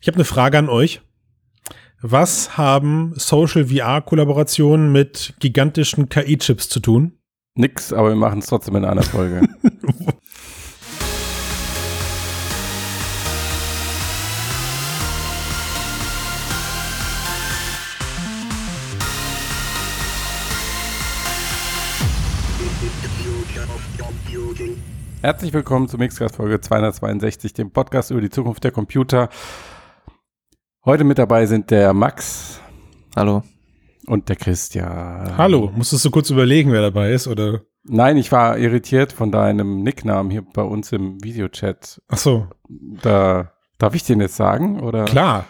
Ich habe eine Frage an euch. Was haben Social VR-Kollaborationen mit gigantischen KI-Chips zu tun? Nix, aber wir machen es trotzdem in einer Folge. Herzlich willkommen zu Mixcast Folge 262, dem Podcast über die Zukunft der Computer. Heute mit dabei sind der Max. Hallo. Und der Christian. Hallo. Musstest du kurz überlegen, wer dabei ist, oder? Nein, ich war irritiert von deinem Nicknamen hier bei uns im Videochat. Ach so. Da, darf ich den jetzt sagen, oder? Klar.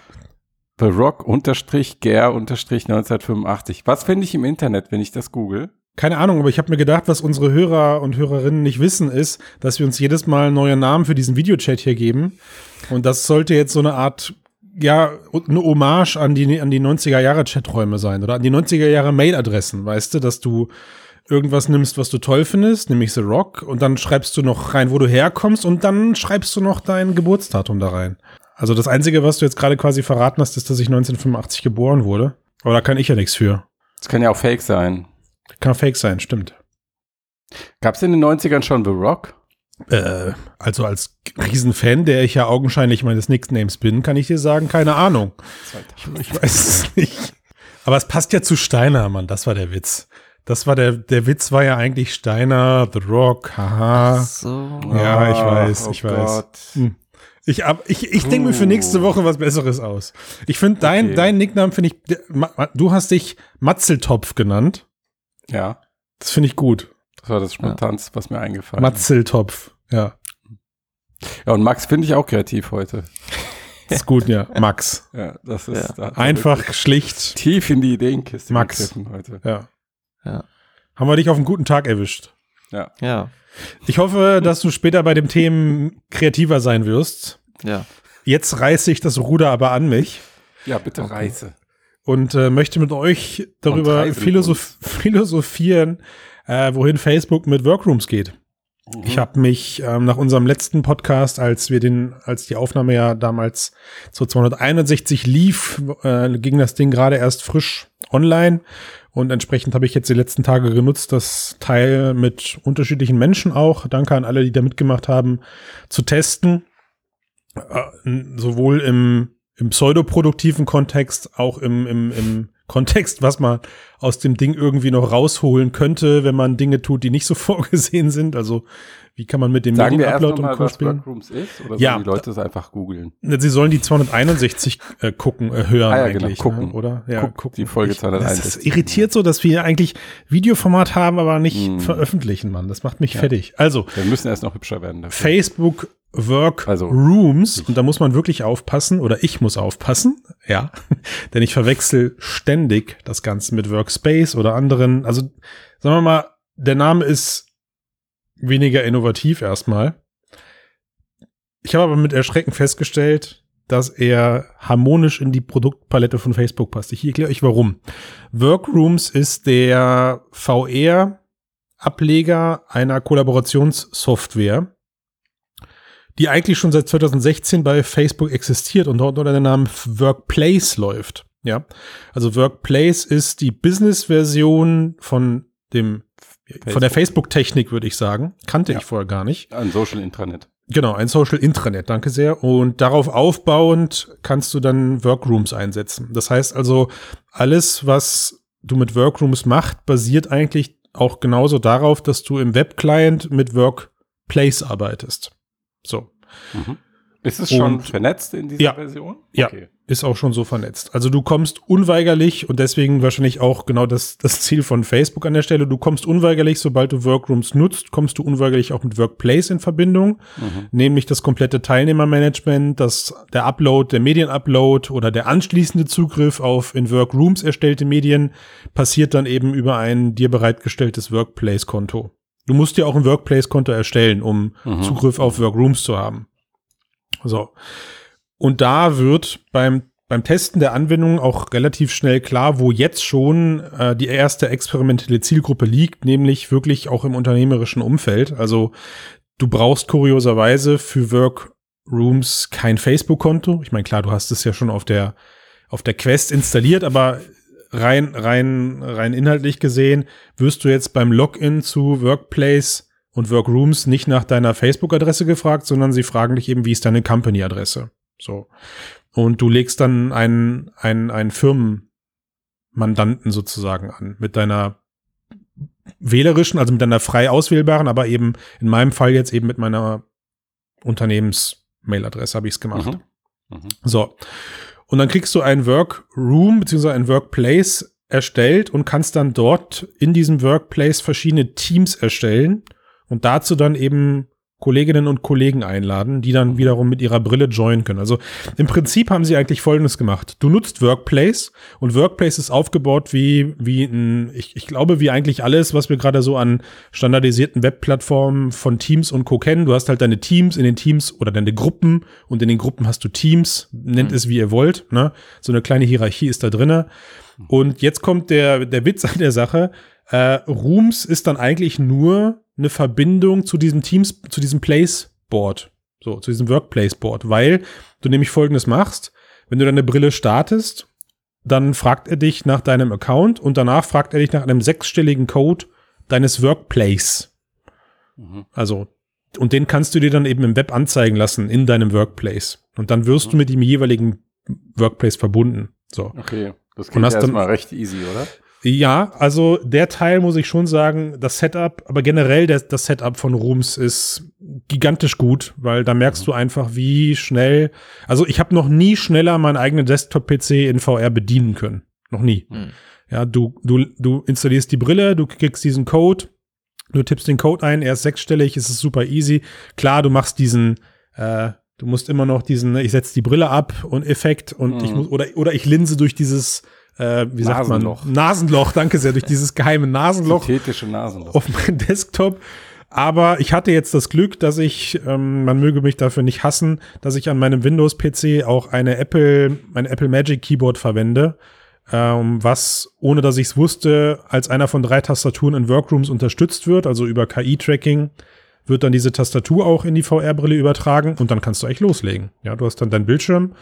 The Rock unterstrich Ger unterstrich 1985. Was finde ich im Internet, wenn ich das google? Keine Ahnung, aber ich habe mir gedacht, was unsere Hörer und Hörerinnen nicht wissen, ist, dass wir uns jedes Mal neue Namen für diesen Videochat hier geben. Und das sollte jetzt so eine Art ja, eine Hommage an die, an die 90er Jahre Chaträume sein oder an die 90er Jahre Mailadressen, weißt du, dass du irgendwas nimmst, was du toll findest, nämlich The Rock, und dann schreibst du noch rein, wo du herkommst, und dann schreibst du noch dein Geburtsdatum da rein. Also das Einzige, was du jetzt gerade quasi verraten hast, ist, dass ich 1985 geboren wurde. Aber da kann ich ja nichts für. Das kann ja auch fake sein. Kann fake sein, stimmt. Gab es in den 90ern schon The Rock? Äh, also als Riesenfan, der ich ja augenscheinlich meines Nicknames bin, kann ich dir sagen, keine Ahnung. Ich, weiß es nicht. Aber es passt ja zu Steiner, Mann. Das war der Witz. Das war der, der Witz war ja eigentlich Steiner, The Rock, haha. Ach so. Ja, ich weiß, Oh ich weiß. Gott. Hm. Ich, ich, ich denke mir für nächste Woche was Besseres aus. Ich finde, dein, Okay. dein Nickname finde ich, du hast dich Matzeltopf genannt. Ja, Das finde ich gut. Das war das Spontanste, was mir eingefallen ist. Matzeltopf. Ja, Ja, und Max finde ich auch kreativ heute. ist gut, ja. Max. Ja, das ist Ja. da Einfach, schlicht. tief in die Ideenkiste Max. heute. Ja. Ja. Haben wir dich auf einen guten Tag erwischt. Ja. Ja. Ich hoffe, dass du später bei dem Themen kreativer sein wirst. Ja. Jetzt reiße ich das Ruder aber an mich Ja, bitte Reise. und äh, möchte mit euch darüber philosoph philosophieren, äh, wohin Facebook mit Workrooms geht. Mhm. Ich habe mich ähm, nach unserem letzten Podcast, als wir den, als die Aufnahme ja damals zu 261 lief, äh, ging das Ding gerade erst frisch online und entsprechend habe ich jetzt die letzten Tage genutzt, das Teil mit unterschiedlichen Menschen auch, danke an alle, die da mitgemacht haben, zu testen, äh, sowohl im im pseudoproduktiven Kontext, auch im, im, im Kontext, was man aus dem Ding irgendwie noch rausholen könnte, wenn man Dinge tut, die nicht so vorgesehen sind. Also wie kann man mit dem Sagen Medienupload und Co. spielen? Workrooms ist? Oder Ja. die Leute es einfach googeln? Sie sollen die 261 äh, gucken, äh, hören Ah ja, genau, eigentlich, gucken. Ne? oder? Ja, Guck, gucken. die Folge Ich- 261. Das irritiert so, dass wir eigentlich Videoformat haben, aber nicht Hm. veröffentlichen, Mann. Das macht mich fertig. Also, Wir müssen erst noch hübscher werden dafür. Facebook Work Also, Rooms und da muss man wirklich aufpassen oder ich muss aufpassen, ja, denn ich verwechsel ständig das Ganze mit Workspace oder anderen. Also sagen wir mal, der Name ist weniger innovativ erstmal. Ich habe aber mit Erschrecken festgestellt, dass er harmonisch in die Produktpalette von Facebook passt. Ich erkläre euch warum. Workrooms ist der VR-Ableger einer Kollaborationssoftware die eigentlich schon seit 2016 bei Facebook existiert und dort unter dem Namen Workplace läuft. Ja, also Workplace ist die Business-Version von dem von der Facebook-Technik, würde ich sagen. Kannte Ja. ich vorher gar nicht. Ein Social Intranet. Genau, ein Social Intranet, danke sehr. Und darauf aufbauend kannst du dann Workrooms einsetzen. Das heißt also, alles, was du mit Workrooms machst, basiert eigentlich auch genauso darauf, dass du im Webclient mit Workplace arbeitest. So. Mhm. Ist es schon Und- vernetzt in dieser Ja. Version? Ja. Ist auch schon so vernetzt. Also du kommst unweigerlich und deswegen wahrscheinlich auch genau das, das Ziel von Facebook an der Stelle. Du kommst unweigerlich, sobald du Workrooms nutzt, kommst du unweigerlich auch mit Workplace in Verbindung. Mhm. Nämlich das komplette Teilnehmermanagement, das, der Upload, der Medienupload oder der anschließende Zugriff auf in Workrooms erstellte Medien passiert dann eben über ein dir bereitgestelltes Workplace-Konto. Du musst dir auch ein Workplace-Konto erstellen, um Mhm. Zugriff auf Workrooms zu haben. So. Und da wird beim, beim Testen der Anwendung auch relativ schnell klar, wo jetzt schon äh, die erste experimentelle Zielgruppe liegt, nämlich wirklich auch im unternehmerischen Umfeld. Also du brauchst kurioserweise für Work Workrooms kein Facebook-Konto. Ich meine, klar, du hast es ja schon auf der, auf der Quest installiert, aber rein, rein, rein inhaltlich gesehen wirst du jetzt beim Login zu Workplace und Workrooms nicht nach deiner Facebook-Adresse gefragt, sondern sie fragen dich eben, wie ist deine Company-Adresse? So. Und du legst dann einen, einen, einen Firmenmandanten sozusagen an mit deiner wählerischen, also mit deiner frei auswählbaren, aber eben in meinem Fall jetzt eben mit meiner Unternehmens-Mail-Adresse habe ich es gemacht. Mhm. Mhm. So. Und dann kriegst du ein Workroom beziehungsweise ein Workplace erstellt und kannst dann dort in diesem Workplace verschiedene Teams erstellen und dazu dann eben Kolleginnen und Kollegen einladen, die dann wiederum mit ihrer Brille joinen können. Also im Prinzip haben sie eigentlich Folgendes gemacht. Du nutzt Workplace und Workplace ist aufgebaut wie, wie ein, ich, ich glaube, wie eigentlich alles, was wir gerade so an standardisierten Webplattformen von Teams und Co. kennen. Du hast halt deine Teams in den Teams oder deine Gruppen und in den Gruppen hast du Teams, nennt mhm. es wie ihr wollt. Ne? So eine kleine Hierarchie ist da drinne. Und jetzt kommt der, der Witz an der Sache. Äh, Rooms ist dann eigentlich nur eine Verbindung zu diesem Teams, zu diesem Place Board, so, zu diesem Workplace Board, weil du nämlich folgendes machst, wenn du deine Brille startest, dann fragt er dich nach deinem Account und danach fragt er dich nach einem sechsstelligen Code deines Workplace. Mhm. Also, und den kannst du dir dann eben im Web anzeigen lassen in deinem Workplace. Und dann wirst mhm. du mit dem jeweiligen Workplace verbunden. So. Okay, das klingt erstmal recht easy, oder? Ja, also der Teil muss ich schon sagen, das Setup, aber generell der, das Setup von Rooms ist gigantisch gut, weil da merkst du einfach, wie schnell, also ich habe noch nie schneller meinen eigenen Desktop-PC in VR bedienen können. Noch nie. Mhm. Ja, du, du, du installierst die Brille, du kriegst diesen Code, du tippst den Code ein, er ist sechsstellig, es ist super easy. Klar, du machst diesen, äh, du musst immer noch diesen, ich setze die Brille ab und Effekt und mhm. ich muss, oder, oder ich linse durch dieses äh, wie sagt man? Nasenloch, danke sehr, durch dieses geheime Nasenloch. Synthetische Nasenloch. Auf meinem Desktop. Aber ich hatte jetzt das Glück, dass ich, ähm, man möge mich dafür nicht hassen, dass ich an meinem Windows-PC auch eine Apple, mein Apple Magic Keyboard verwende, ähm, was, ohne dass ich es wusste, als einer von drei Tastaturen in Workrooms unterstützt wird, also über KI-Tracking wird dann diese Tastatur auch in die VR-Brille übertragen und dann kannst du eigentlich loslegen. Ja, du hast dann deinen Bildschirm,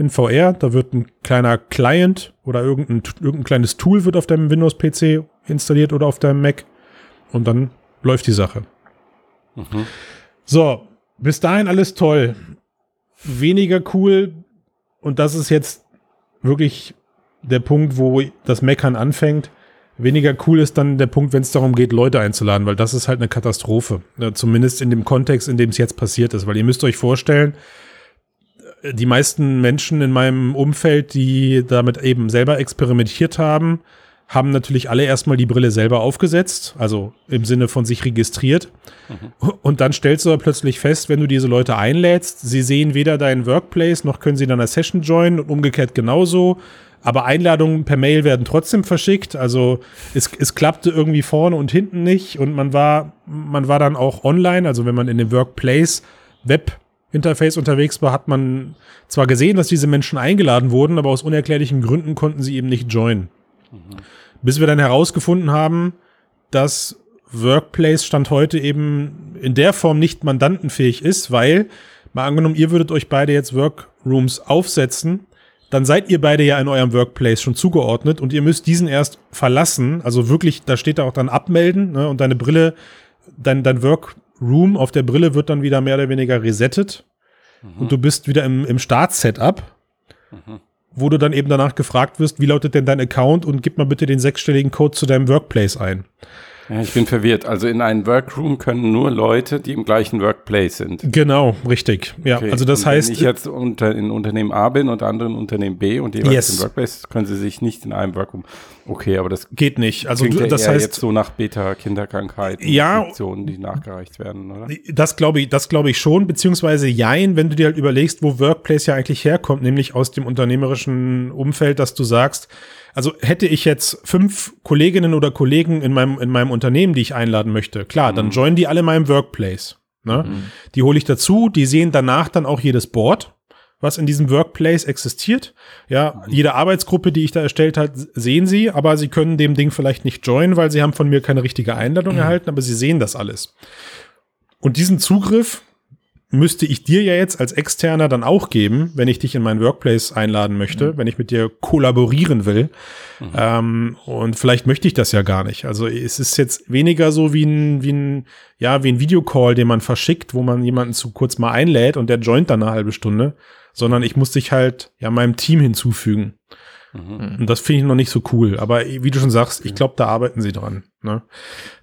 in VR. Da wird ein kleiner Client oder irgendein, irgendein kleines Tool wird auf deinem Windows-PC installiert oder auf deinem Mac. Und dann läuft die Sache. Mhm. So, bis dahin alles toll. Weniger cool. Und das ist jetzt wirklich der Punkt, wo das Meckern anfängt. Weniger cool ist dann der Punkt, wenn es darum geht, Leute einzuladen, weil das ist halt eine Katastrophe. Zumindest in dem Kontext, in dem es jetzt passiert ist. Weil ihr müsst euch vorstellen, die meisten Menschen in meinem Umfeld, die damit eben selber experimentiert haben, haben natürlich alle erstmal die Brille selber aufgesetzt, also im Sinne von sich registriert. Mhm. Und dann stellst du aber plötzlich fest, wenn du diese Leute einlädst, sie sehen weder deinen Workplace noch können sie in einer Session joinen und umgekehrt genauso. Aber Einladungen per Mail werden trotzdem verschickt. Also es, es klappte irgendwie vorne und hinten nicht und man war, man war dann auch online, also wenn man in dem Workplace Web Interface unterwegs war, hat man zwar gesehen, dass diese Menschen eingeladen wurden, aber aus unerklärlichen Gründen konnten sie eben nicht joinen. Mhm. Bis wir dann herausgefunden haben, dass Workplace Stand heute eben in der Form nicht mandantenfähig ist, weil, mal angenommen, ihr würdet euch beide jetzt Workrooms aufsetzen, dann seid ihr beide ja in eurem Workplace schon zugeordnet und ihr müsst diesen erst verlassen. Also wirklich, da steht da auch dann abmelden ne, und deine Brille, dein, dein Work Room auf der Brille wird dann wieder mehr oder weniger resettet mhm. und du bist wieder im, im Start-Setup, mhm. wo du dann eben danach gefragt wirst, wie lautet denn dein Account und gib mal bitte den sechsstelligen Code zu deinem Workplace ein. Ja, ich bin verwirrt. Also in einem Workroom können nur Leute, die im gleichen Workplace sind. Genau, richtig. Ja, okay. also das und heißt. Wenn ich jetzt unter, in Unternehmen A bin und andere in Unternehmen B und jeweils yes. im Workplace, können sie sich nicht in einem Workroom. Okay, aber das geht nicht. Also du, das heißt jetzt so nach Beta-Kinderkrankheiten, ja, Infektionen, die nachgereicht werden, oder? Das glaube ich, das glaube ich schon, beziehungsweise jein, wenn du dir halt überlegst, wo Workplace ja eigentlich herkommt, nämlich aus dem unternehmerischen Umfeld, dass du sagst, also hätte ich jetzt fünf Kolleginnen oder Kollegen in meinem, in meinem Unternehmen, die ich einladen möchte, klar, mhm. dann joinen die alle meinem Workplace. Ne? Mhm. Die hole ich dazu, die sehen danach dann auch jedes Board, was in diesem Workplace existiert. Ja, mhm. jede Arbeitsgruppe, die ich da erstellt habe, sehen sie, aber sie können dem Ding vielleicht nicht joinen, weil sie haben von mir keine richtige Einladung mhm. erhalten, aber sie sehen das alles. Und diesen Zugriff müsste ich dir ja jetzt als Externer dann auch geben, wenn ich dich in mein Workplace einladen möchte, mhm. wenn ich mit dir kollaborieren will. Mhm. Ähm, und vielleicht möchte ich das ja gar nicht. Also es ist jetzt weniger so wie ein, wie ein, ja, wie ein Videocall, den man verschickt, wo man jemanden zu kurz mal einlädt und der joint dann eine halbe Stunde, sondern ich muss dich halt ja meinem Team hinzufügen. Mhm. Und das finde ich noch nicht so cool. Aber wie du schon sagst, ich glaube, da arbeiten sie dran. Ne?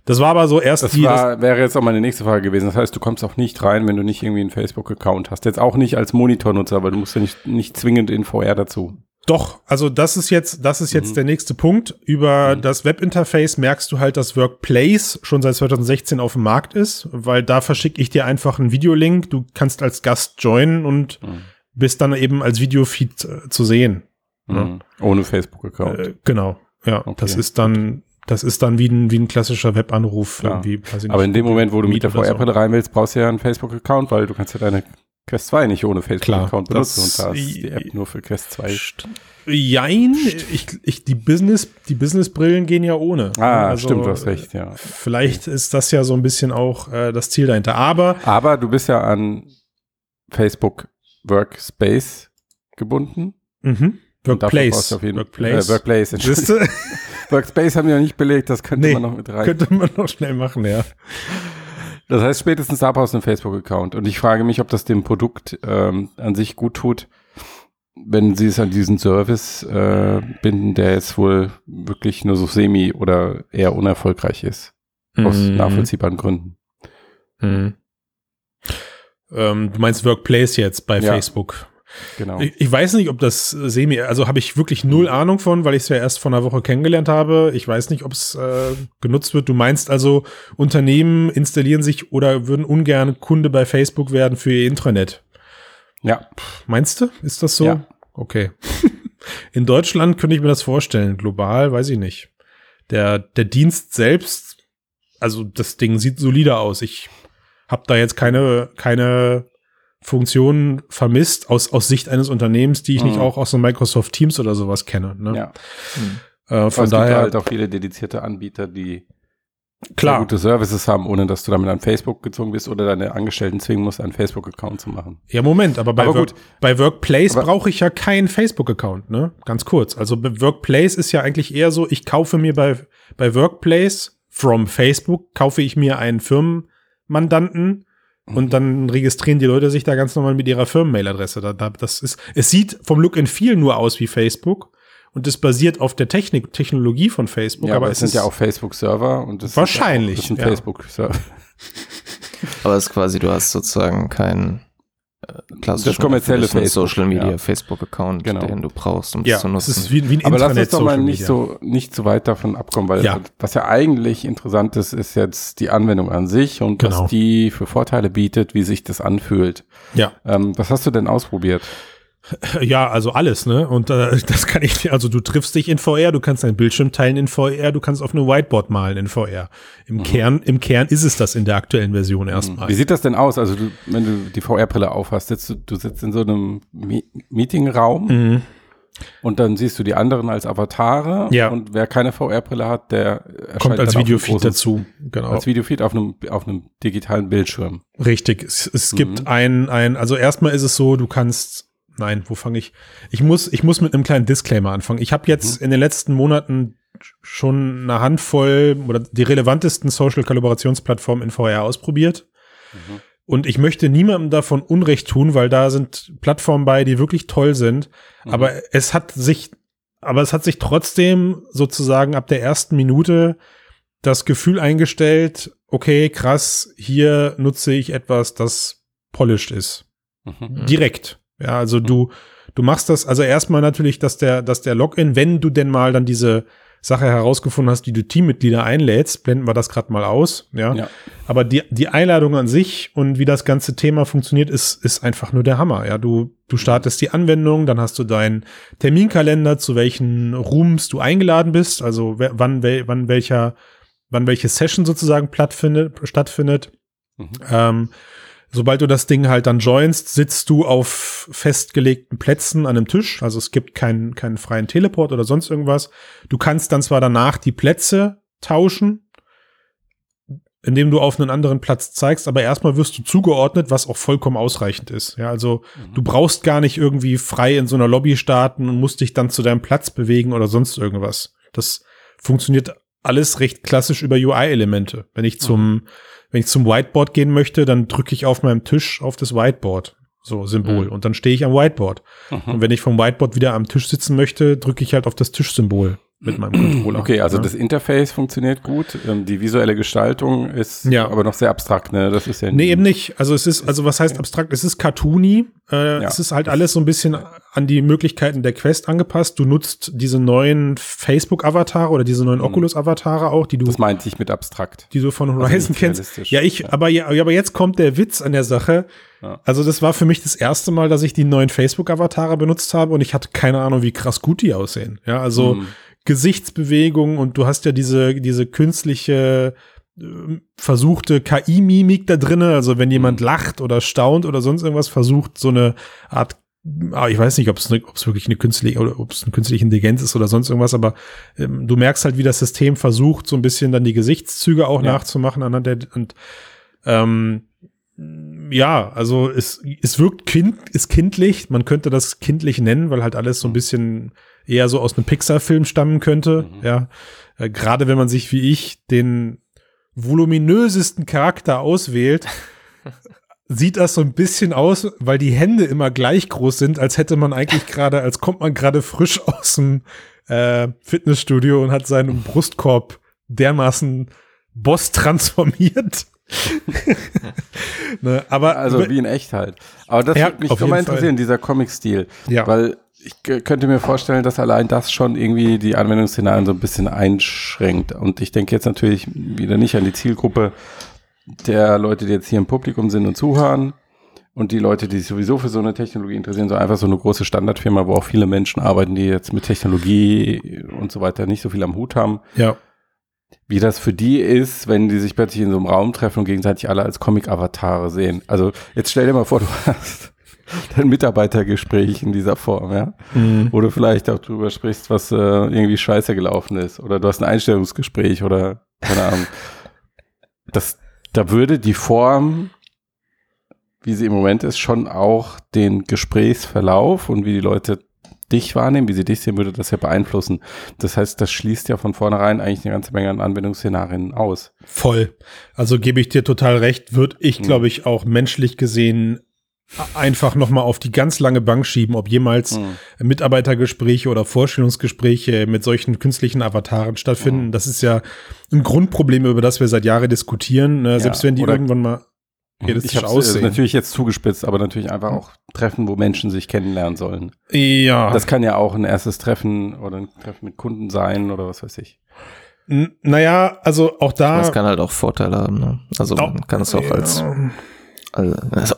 Das war aber so erst das die. War, das wäre jetzt auch meine nächste Frage gewesen. Das heißt, du kommst auch nicht rein, wenn du nicht irgendwie einen Facebook-Account hast. Jetzt auch nicht als Monitornutzer, weil du musst ja nicht, nicht zwingend in VR dazu. Doch, also das ist jetzt, das ist jetzt mhm. der nächste Punkt. Über mhm. das Webinterface merkst du halt, dass Workplace schon seit 2016 auf dem Markt ist, weil da verschicke ich dir einfach einen Videolink. Du kannst als Gast joinen und mhm. bist dann eben als Videofeed äh, zu sehen. Ne? Mhm. Ohne Facebook-Account. Äh, genau. Ja, okay. das ist dann, das ist dann wie ein, wie ein klassischer Webanruf. Ja. Irgendwie, nicht, Aber in dem Moment, wo du mit der VR-Brille so. rein willst, brauchst du ja einen Facebook-Account, weil du kannst ja deine Quest 2 nicht ohne Facebook-Account benutzen und da ist die App nur für Quest 2. Jein, ich, ich, die Business, die Business-Brillen gehen ja ohne. Ah, also, stimmt, du hast recht, ja. Vielleicht ist das ja so ein bisschen auch äh, das Ziel dahinter. Aber. Aber du bist ja an Facebook Workspace gebunden. Mhm. Workplace. Auf jeden, Workplace. Äh, Workplace. Workspace haben wir noch nicht belegt, das könnte nee, man noch mit rein. Könnte man noch schnell machen, ja. Das heißt, spätestens da brauchst du einen Facebook-Account. Und ich frage mich, ob das dem Produkt ähm, an sich gut tut, wenn sie es an diesen Service äh, binden, der jetzt wohl wirklich nur so semi oder eher unerfolgreich ist. Aus mm. nachvollziehbaren Gründen. Mm. Ähm, du meinst Workplace jetzt bei ja. Facebook? Genau. Ich, ich, weiß nicht, ob das semi, also habe ich wirklich null Ahnung von, weil ich es ja erst vor einer Woche kennengelernt habe. Ich weiß nicht, ob es äh, genutzt wird. Du meinst also, Unternehmen installieren sich oder würden ungern Kunde bei Facebook werden für ihr Intranet. Ja. Meinst du? Ist das so? Ja. Okay. In Deutschland könnte ich mir das vorstellen. Global weiß ich nicht. Der, der Dienst selbst, also das Ding sieht solider aus. Ich habe da jetzt keine, keine Funktionen vermisst aus, aus Sicht eines Unternehmens, die ich mhm. nicht auch aus so Microsoft Teams oder sowas kenne. Ne? Ja. Mhm. Äh, von daher gibt halt auch viele dedizierte Anbieter, die klar gute Services haben, ohne dass du damit an Facebook gezogen bist oder deine Angestellten zwingen musst, einen Facebook-Account zu machen. Ja, Moment, aber bei, aber Work, bei Workplace brauche ich ja keinen Facebook-Account, ne? Ganz kurz. Also Workplace ist ja eigentlich eher so, ich kaufe mir bei, bei Workplace from Facebook, kaufe ich mir einen Firmenmandanten und dann registrieren die Leute sich da ganz normal mit ihrer Firmenmailadresse. Da, da, das ist, es sieht vom Look and Feel nur aus wie Facebook und es basiert auf der Technik, Technologie von Facebook. Ja, aber, aber es sind ja auch Facebook-Server und das wahrscheinlich. Ist, ja das sind Facebook-Server. aber es ist quasi, du hast sozusagen keinen klassischen das kommerzielle Facebook, Social Media ja. Facebook Account, genau. den du brauchst, um ja, zu nutzen. Es ist wie, wie ein Aber lass uns doch mal nicht so nicht so weit davon abkommen, weil ja. was ja eigentlich interessant ist, ist jetzt die Anwendung an sich und genau. was die für Vorteile bietet, wie sich das anfühlt. Ja. Ähm, was hast du denn ausprobiert? Ja, also alles, ne? Und äh, das kann ich, also du triffst dich in VR, du kannst deinen Bildschirm teilen in VR, du kannst auf einem Whiteboard malen in VR. Im mhm. Kern, im Kern ist es das in der aktuellen Version mhm. erstmal. Wie sieht das denn aus? Also du, wenn du die VR-Brille aufhast, sitzt du, du sitzt in so einem Me Meetingraum mhm. und dann siehst du die anderen als Avatare. Ja. Und wer keine VR-Brille hat, der kommt als Videofeed dazu. Genau. Als Videofeed auf einem, auf einem digitalen Bildschirm. Richtig. Es, es gibt mhm. ein, ein, also erstmal ist es so, du kannst nein, wo fange ich? Ich muss, ich muss mit einem kleinen Disclaimer anfangen. Ich habe jetzt mhm. in den letzten Monaten schon eine Handvoll oder die relevantesten Social-Kollaborationsplattformen in VR ausprobiert. Mhm. Und ich möchte niemandem davon Unrecht tun, weil da sind Plattformen bei, die wirklich toll sind. Mhm. Aber es hat sich, aber es hat sich trotzdem sozusagen ab der ersten Minute das Gefühl eingestellt, okay, krass, hier nutze ich etwas, das polished ist. Mhm. Direkt. Ja, also du, du machst das, also erstmal natürlich, dass der, dass der Login, wenn du denn mal dann diese Sache herausgefunden hast, die du Teammitglieder einlädst, blenden wir das gerade mal aus, ja? ja. Aber die, die Einladung an sich und wie das ganze Thema funktioniert, ist, ist einfach nur der Hammer, ja. Du, du startest die Anwendung, dann hast du deinen Terminkalender, zu welchen Rooms du eingeladen bist, also wann, wann welcher, wann welche Session sozusagen stattfindet. Mhm. Ähm, Sobald du das Ding halt dann joinst, sitzt du auf festgelegten Plätzen an einem Tisch. Also es gibt keinen, keinen freien Teleport oder sonst irgendwas. Du kannst dann zwar danach die Plätze tauschen. indem du auf einen anderen Platz zeigst, aber erstmal wirst du zugeordnet, was auch vollkommen ausreichend ist. Ja, also mhm. du brauchst gar nicht irgendwie frei in so einer Lobby starten und musst dich dann zu deinem Platz bewegen oder sonst irgendwas. Das funktioniert alles recht klassisch über UI-Elemente. Wenn ich zum, mhm. Wenn ich zum Whiteboard gehen möchte, dann drücke ich auf meinem Tisch auf das Whiteboard. So Symbol. Mhm. Und dann stehe ich am Whiteboard. Mhm. Und wenn ich vom Whiteboard wieder am Tisch sitzen möchte, drücke ich halt auf das Tischsymbol mit meinem Controller. Okay, also ja. das Interface funktioniert gut, ähm, die visuelle Gestaltung ist ja. aber noch sehr abstrakt, ne? Das ist ja Nee, eben nicht. Also es ist, also was heißt abstrakt? Es ist cartoony. Äh, ja. Es ist halt alles so ein bisschen an die Möglichkeiten der Quest angepasst. Du nutzt diese neuen Facebook-Avatare oder diese neuen mhm. Oculus-Avatare auch, die du. Das meinte ich mit abstrakt. Die du von also Horizon also kennst. Ja, ich, aber ja, aber jetzt kommt der Witz an der Sache. Also das war für mich das erste Mal, dass ich die neuen Facebook-Avatare benutzt habe und ich hatte keine Ahnung, wie krass gut die aussehen. Ja, also mhm Gesichtsbewegungen und du hast ja diese, diese künstliche äh, versuchte KI-Mimik da drinne, also wenn jemand mhm. lacht oder staunt oder sonst irgendwas, versucht so eine Art ah, ich weiß nicht, ob es ne, wirklich eine künstliche oder ob es eine künstliche Intelligenz ist oder sonst irgendwas, aber ähm, du merkst halt, wie das System versucht, so ein bisschen dann die Gesichtszüge auch ja. nachzumachen anhand der und ähm, ja, also es, es wirkt kind, ist kindlich, man könnte das kindlich nennen, weil halt alles so ein bisschen eher so aus einem Pixar-Film stammen könnte. Mhm. Ja, äh, gerade wenn man sich wie ich den voluminösesten Charakter auswählt, sieht das so ein bisschen aus, weil die Hände immer gleich groß sind, als hätte man eigentlich gerade, als kommt man gerade frisch aus dem äh, Fitnessstudio und hat seinen Brustkorb dermaßen Boss transformiert. ne, aber also wie in echt halt. Aber das ja, würde mich schon mal interessieren, dieser Comic-Stil. Ja. Weil ich könnte mir vorstellen, dass allein das schon irgendwie die Anwendungsszenarien so ein bisschen einschränkt. Und ich denke jetzt natürlich wieder nicht an die Zielgruppe der Leute, die jetzt hier im Publikum sind und zuhören. Und die Leute, die sich sowieso für so eine Technologie interessieren, so einfach so eine große Standardfirma, wo auch viele Menschen arbeiten, die jetzt mit Technologie und so weiter nicht so viel am Hut haben. Ja. Wie das für die ist, wenn die sich plötzlich in so einem Raum treffen und gegenseitig alle als Comic-Avatare sehen. Also jetzt stell dir mal vor, du hast dein Mitarbeitergespräch in dieser Form, ja. Mhm. Wo du vielleicht auch drüber sprichst, was äh, irgendwie scheiße gelaufen ist. Oder du hast ein Einstellungsgespräch oder keine Ahnung. das, da würde die Form, wie sie im Moment ist, schon auch den Gesprächsverlauf und wie die Leute dich wahrnehmen, wie sie dich sehen, würde das ja beeinflussen. Das heißt, das schließt ja von vornherein eigentlich eine ganze Menge an Anwendungsszenarien aus. Voll. Also gebe ich dir total recht, würde ich, glaube mhm. ich, auch menschlich gesehen einfach noch mal auf die ganz lange Bank schieben, ob jemals mhm. Mitarbeitergespräche oder Vorstellungsgespräche mit solchen künstlichen Avataren stattfinden. Mhm. Das ist ja ein Grundproblem, über das wir seit Jahren diskutieren. Ne? Selbst wenn die irgendwann mal realistisch ich aussehen. natürlich jetzt zugespitzt, aber natürlich einfach auch Treffen, wo Menschen sich kennenlernen sollen. Ja. Das kann ja auch ein erstes Treffen oder ein Treffen mit Kunden sein oder was weiß ich. N naja, also auch da. Das kann halt auch Vorteile haben. Ne? Also man kann es auch ja. als also, also,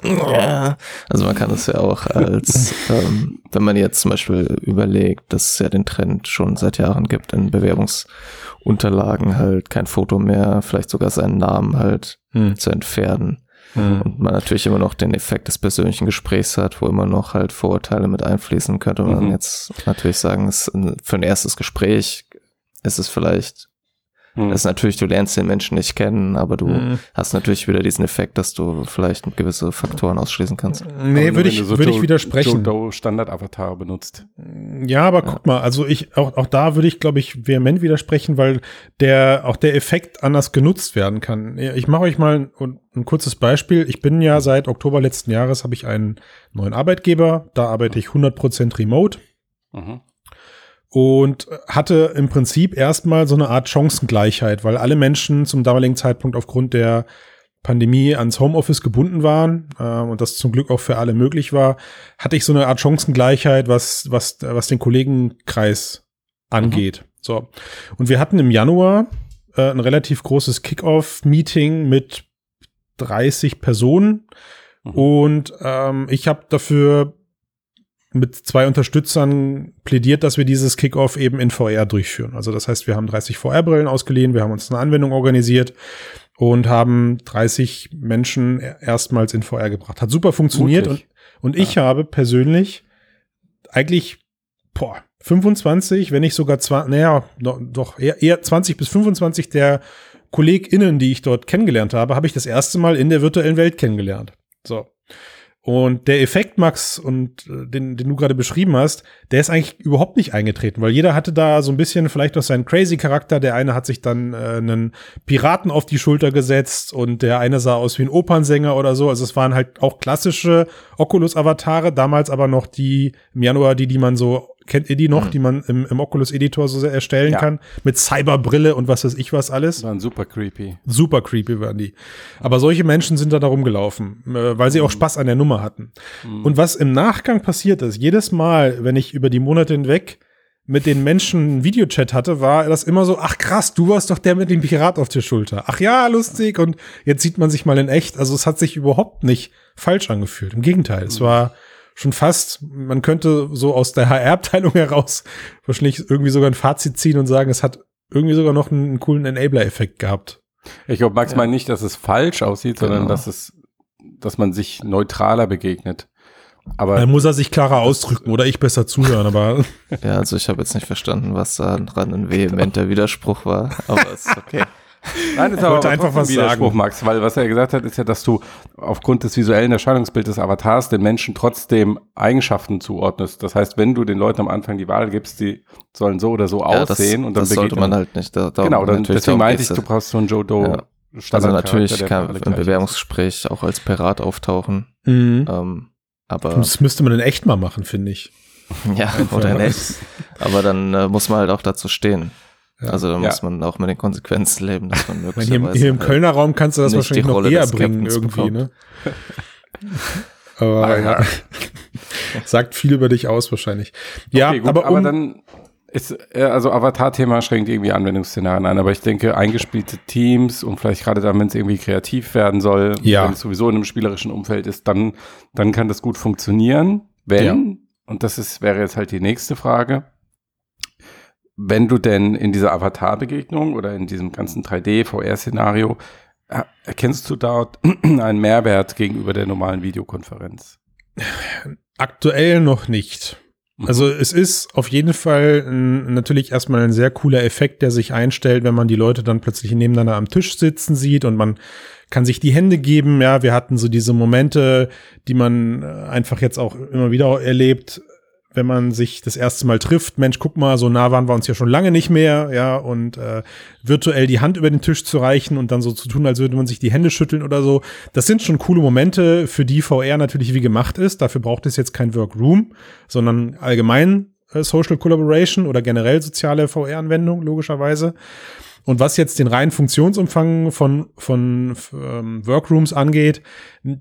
also man kann es ja auch als, ähm, wenn man jetzt zum Beispiel überlegt, dass es ja den Trend schon seit Jahren gibt, in Bewerbungsunterlagen halt kein Foto mehr, vielleicht sogar seinen Namen halt hm. zu entfernen. Hm. Und man natürlich immer noch den Effekt des persönlichen Gesprächs hat, wo immer noch halt Vorurteile mit einfließen, könnte man mhm. jetzt natürlich sagen, es für ein erstes Gespräch ist es vielleicht Mhm. Das ist natürlich, du lernst den Menschen nicht kennen, aber du mhm. hast natürlich wieder diesen Effekt, dass du vielleicht gewisse Faktoren ausschließen kannst. Nee, würde ich, so würde ich widersprechen. Joe Standard-Avatar benutzt. Ja, aber ja. guck mal, also ich, auch, auch da würde ich, glaube ich, vehement widersprechen, weil der, auch der Effekt anders genutzt werden kann. Ich mache euch mal ein, ein kurzes Beispiel. Ich bin ja seit Oktober letzten Jahres habe ich einen neuen Arbeitgeber. Da arbeite ich 100% remote. Mhm und hatte im Prinzip erstmal so eine Art Chancengleichheit, weil alle Menschen zum damaligen Zeitpunkt aufgrund der Pandemie ans Homeoffice gebunden waren äh, und das zum Glück auch für alle möglich war, hatte ich so eine Art Chancengleichheit, was, was, was den Kollegenkreis angeht. Mhm. So. Und wir hatten im Januar äh, ein relativ großes Kickoff-Meeting mit 30 Personen. Mhm. Und ähm, ich habe dafür mit zwei Unterstützern plädiert, dass wir dieses Kickoff eben in VR durchführen. Also das heißt, wir haben 30 VR-Brillen ausgeliehen, wir haben uns eine Anwendung organisiert und haben 30 Menschen erstmals in VR gebracht. Hat super funktioniert und, und ich ja. habe persönlich eigentlich boah, 25, wenn nicht sogar 20, naja, doch eher, eher 20 bis 25 der KollegInnen, die ich dort kennengelernt habe, habe ich das erste Mal in der virtuellen Welt kennengelernt. So. Und der Effekt, Max, und äh, den, den du gerade beschrieben hast, der ist eigentlich überhaupt nicht eingetreten, weil jeder hatte da so ein bisschen vielleicht noch seinen crazy Charakter. Der eine hat sich dann äh, einen Piraten auf die Schulter gesetzt und der eine sah aus wie ein Opernsänger oder so. Also es waren halt auch klassische Oculus-Avatare, damals aber noch die im Januar, die, die man so Kennt ihr die noch, mhm. die man im, im Oculus Editor so sehr erstellen ja. kann? Mit Cyberbrille und was weiß ich was alles. Waren super creepy. Super creepy waren die. Aber solche Menschen sind da darum gelaufen, äh, weil sie mhm. auch Spaß an der Nummer hatten. Mhm. Und was im Nachgang passiert ist, jedes Mal, wenn ich über die Monate hinweg mit den Menschen Videochat hatte, war das immer so, ach krass, du warst doch der mit dem Pirat auf der Schulter. Ach ja, lustig. Und jetzt sieht man sich mal in echt. Also es hat sich überhaupt nicht falsch angefühlt. Im Gegenteil, es mhm. war schon fast, man könnte so aus der HR-Abteilung heraus wahrscheinlich irgendwie sogar ein Fazit ziehen und sagen, es hat irgendwie sogar noch einen, einen coolen Enabler-Effekt gehabt. Ich glaube, Max ja. meint nicht, dass es falsch aussieht, genau. sondern dass es, dass man sich neutraler begegnet. Aber dann muss er sich klarer ausdrücken oder ich besser zuhören, aber. ja, also ich habe jetzt nicht verstanden, was da dran ein vehementer Widerspruch war, aber ist okay. Nein, das ist aber einfach was Widerspruch, sagen. Max, weil was er gesagt hat, ist ja, dass du aufgrund des visuellen Erscheinungsbildes des Avatars den Menschen trotzdem Eigenschaften zuordnest. Das heißt, wenn du den Leuten am Anfang die Wahl gibst, die sollen so oder so ja, aussehen das, und dann das sollte man halt nicht. Da, da genau, dann, deswegen meinte ich, du brauchst so einen Joe Doe. Ja. Also natürlich kann im Bewerbungsgespräch auch als Pirat auftauchen. Mhm. Ähm, aber das müsste man in echt mal machen, finde ich. ja, oder in echt. Aber dann äh, muss man halt auch dazu stehen. Ja. Also da ja. muss man auch mit den Konsequenzen leben, dass man möglicherweise hier, hier im Kölner Raum kannst du das wahrscheinlich noch eher bringen irgendwie, ne? aber ah, ja. sagt viel über dich aus wahrscheinlich. Ja, okay, gut, aber, um, aber dann ist, äh, also Avatar-Thema schränkt irgendwie Anwendungsszenarien ein, aber ich denke, eingespielte Teams und vielleicht gerade dann, wenn es irgendwie kreativ werden soll, ja. wenn es sowieso in einem spielerischen Umfeld ist, dann, dann kann das gut funktionieren. Wenn, ja. und das ist, wäre jetzt halt die nächste Frage, wenn du denn in dieser Avatar-Begegnung oder in diesem ganzen 3D-VR-Szenario, erkennst du dort einen Mehrwert gegenüber der normalen Videokonferenz? Aktuell noch nicht. Mhm. Also es ist auf jeden Fall ein, natürlich erstmal ein sehr cooler Effekt, der sich einstellt, wenn man die Leute dann plötzlich nebeneinander am Tisch sitzen sieht und man kann sich die Hände geben. Ja, wir hatten so diese Momente, die man einfach jetzt auch immer wieder erlebt, wenn man sich das erste Mal trifft, Mensch, guck mal, so nah waren wir uns ja schon lange nicht mehr, ja, und äh, virtuell die Hand über den Tisch zu reichen und dann so zu tun, als würde man sich die Hände schütteln oder so, das sind schon coole Momente, für die VR natürlich wie gemacht ist. Dafür braucht es jetzt kein Workroom, sondern allgemein äh, Social Collaboration oder generell soziale VR-Anwendung, logischerweise. Und was jetzt den reinen Funktionsumfang von, von ähm, Workrooms angeht,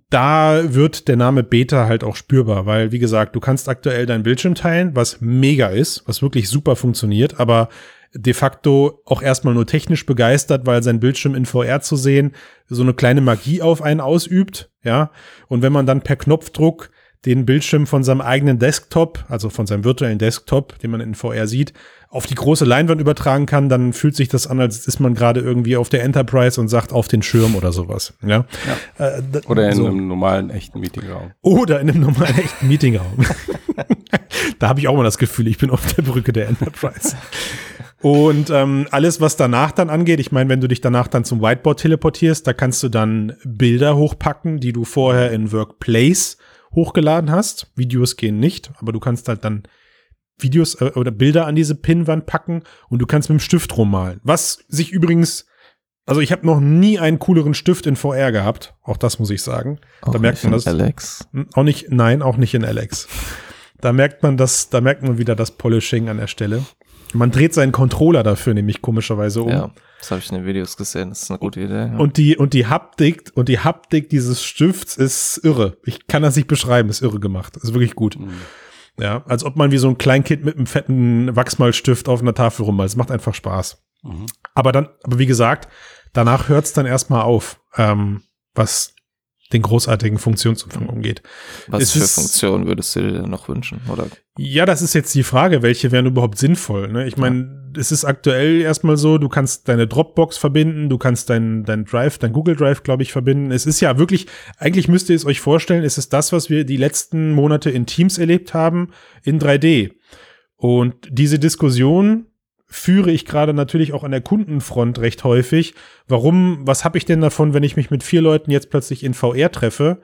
da wird der Name Beta halt auch spürbar, weil, wie gesagt, du kannst aktuell deinen Bildschirm teilen, was mega ist, was wirklich super funktioniert, aber de facto auch erstmal nur technisch begeistert, weil sein Bildschirm in VR zu sehen so eine kleine Magie auf einen ausübt, ja. Und wenn man dann per Knopfdruck den Bildschirm von seinem eigenen Desktop, also von seinem virtuellen Desktop, den man in VR sieht, auf die große Leinwand übertragen kann, dann fühlt sich das an, als ist man gerade irgendwie auf der Enterprise und sagt auf den Schirm oder sowas. Ja. ja. Äh, oder in so. einem normalen echten Meetingraum. Oder in einem normalen echten Meetingraum. da habe ich auch mal das Gefühl, ich bin auf der Brücke der Enterprise. Und ähm, alles, was danach dann angeht, ich meine, wenn du dich danach dann zum Whiteboard teleportierst, da kannst du dann Bilder hochpacken, die du vorher in Workplace hochgeladen hast. Videos gehen nicht, aber du kannst halt dann Videos äh, oder Bilder an diese Pinnwand packen und du kannst mit dem Stift rummalen. Was sich übrigens, also ich habe noch nie einen cooleren Stift in VR gehabt. Auch das muss ich sagen. Auch da merkt man das. Alex. Hm, auch nicht, nein, auch nicht in Alex. Da merkt man das, da merkt man wieder das Polishing an der Stelle. Man dreht seinen Controller dafür nämlich komischerweise um. Ja, das habe ich in den Videos gesehen. Das ist eine gute Idee. Ja. Und die und die Haptik und die Haptik dieses Stifts ist irre. Ich kann das nicht beschreiben. Ist irre gemacht. Ist wirklich gut. Mhm. Ja, als ob man wie so ein Kleinkind mit einem fetten Wachsmalstift auf einer Tafel rummalt. Es macht einfach Spaß. Mhm. Aber dann, aber wie gesagt, danach hört es dann erstmal auf, ähm, was den großartigen Funktionsumfang umgeht. Was es für ist, Funktionen würdest du dir denn noch wünschen? Oder? Ja, das ist jetzt die Frage, welche wären überhaupt sinnvoll. Ne? Ich meine, es ist aktuell erstmal so, du kannst deine Dropbox verbinden, du kannst dein, dein Drive, dein Google Drive, glaube ich, verbinden. Es ist ja wirklich, eigentlich müsst ihr es euch vorstellen, es ist das, was wir die letzten Monate in Teams erlebt haben, in 3D. Und diese Diskussion führe ich gerade natürlich auch an der Kundenfront recht häufig. Warum, was habe ich denn davon, wenn ich mich mit vier Leuten jetzt plötzlich in VR treffe,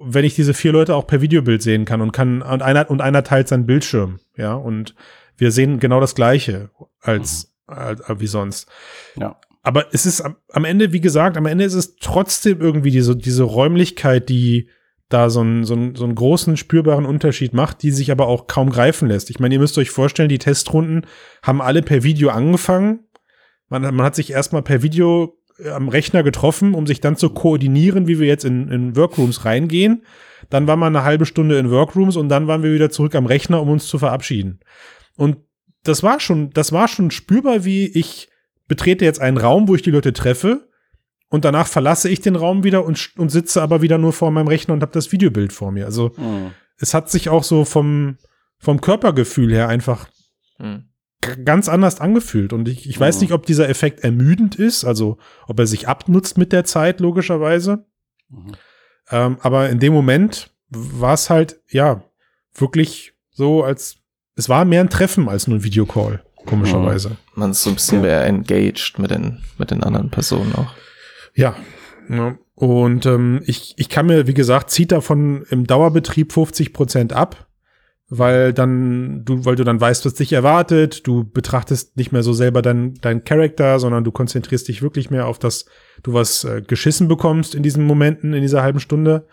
wenn ich diese vier Leute auch per Videobild sehen kann und kann, und einer, und einer teilt seinen Bildschirm, ja, und wir sehen genau das Gleiche als, mhm. als, als wie sonst. Ja. Aber es ist am, am Ende, wie gesagt, am Ende ist es trotzdem irgendwie diese, diese Räumlichkeit, die, da so einen, so, einen, so einen großen spürbaren Unterschied macht, die sich aber auch kaum greifen lässt. Ich meine, ihr müsst euch vorstellen, die Testrunden haben alle per Video angefangen. Man, man hat sich erstmal per Video äh, am Rechner getroffen, um sich dann zu koordinieren, wie wir jetzt in, in Workrooms reingehen. Dann waren wir eine halbe Stunde in Workrooms und dann waren wir wieder zurück am Rechner, um uns zu verabschieden. Und das war schon, das war schon spürbar, wie ich betrete jetzt einen Raum, wo ich die Leute treffe und danach verlasse ich den Raum wieder und, und sitze aber wieder nur vor meinem Rechner und habe das Videobild vor mir. Also mhm. es hat sich auch so vom, vom Körpergefühl her einfach mhm. ganz anders angefühlt. Und ich, ich weiß mhm. nicht, ob dieser Effekt ermüdend ist, also ob er sich abnutzt mit der Zeit, logischerweise. Mhm. Ähm, aber in dem Moment war es halt, ja, wirklich so, als es war mehr ein Treffen als nur ein Videocall, komischerweise. Man ist so ein bisschen mehr engaged mit den, mit den anderen Personen auch. Ja. ja. Und ähm, ich, ich kann mir, wie gesagt, zieht davon im Dauerbetrieb 50 Prozent ab, weil dann du, weil du dann weißt, was dich erwartet. Du betrachtest nicht mehr so selber deinen dein Charakter, sondern du konzentrierst dich wirklich mehr auf das, du was äh, geschissen bekommst in diesen Momenten, in dieser halben Stunde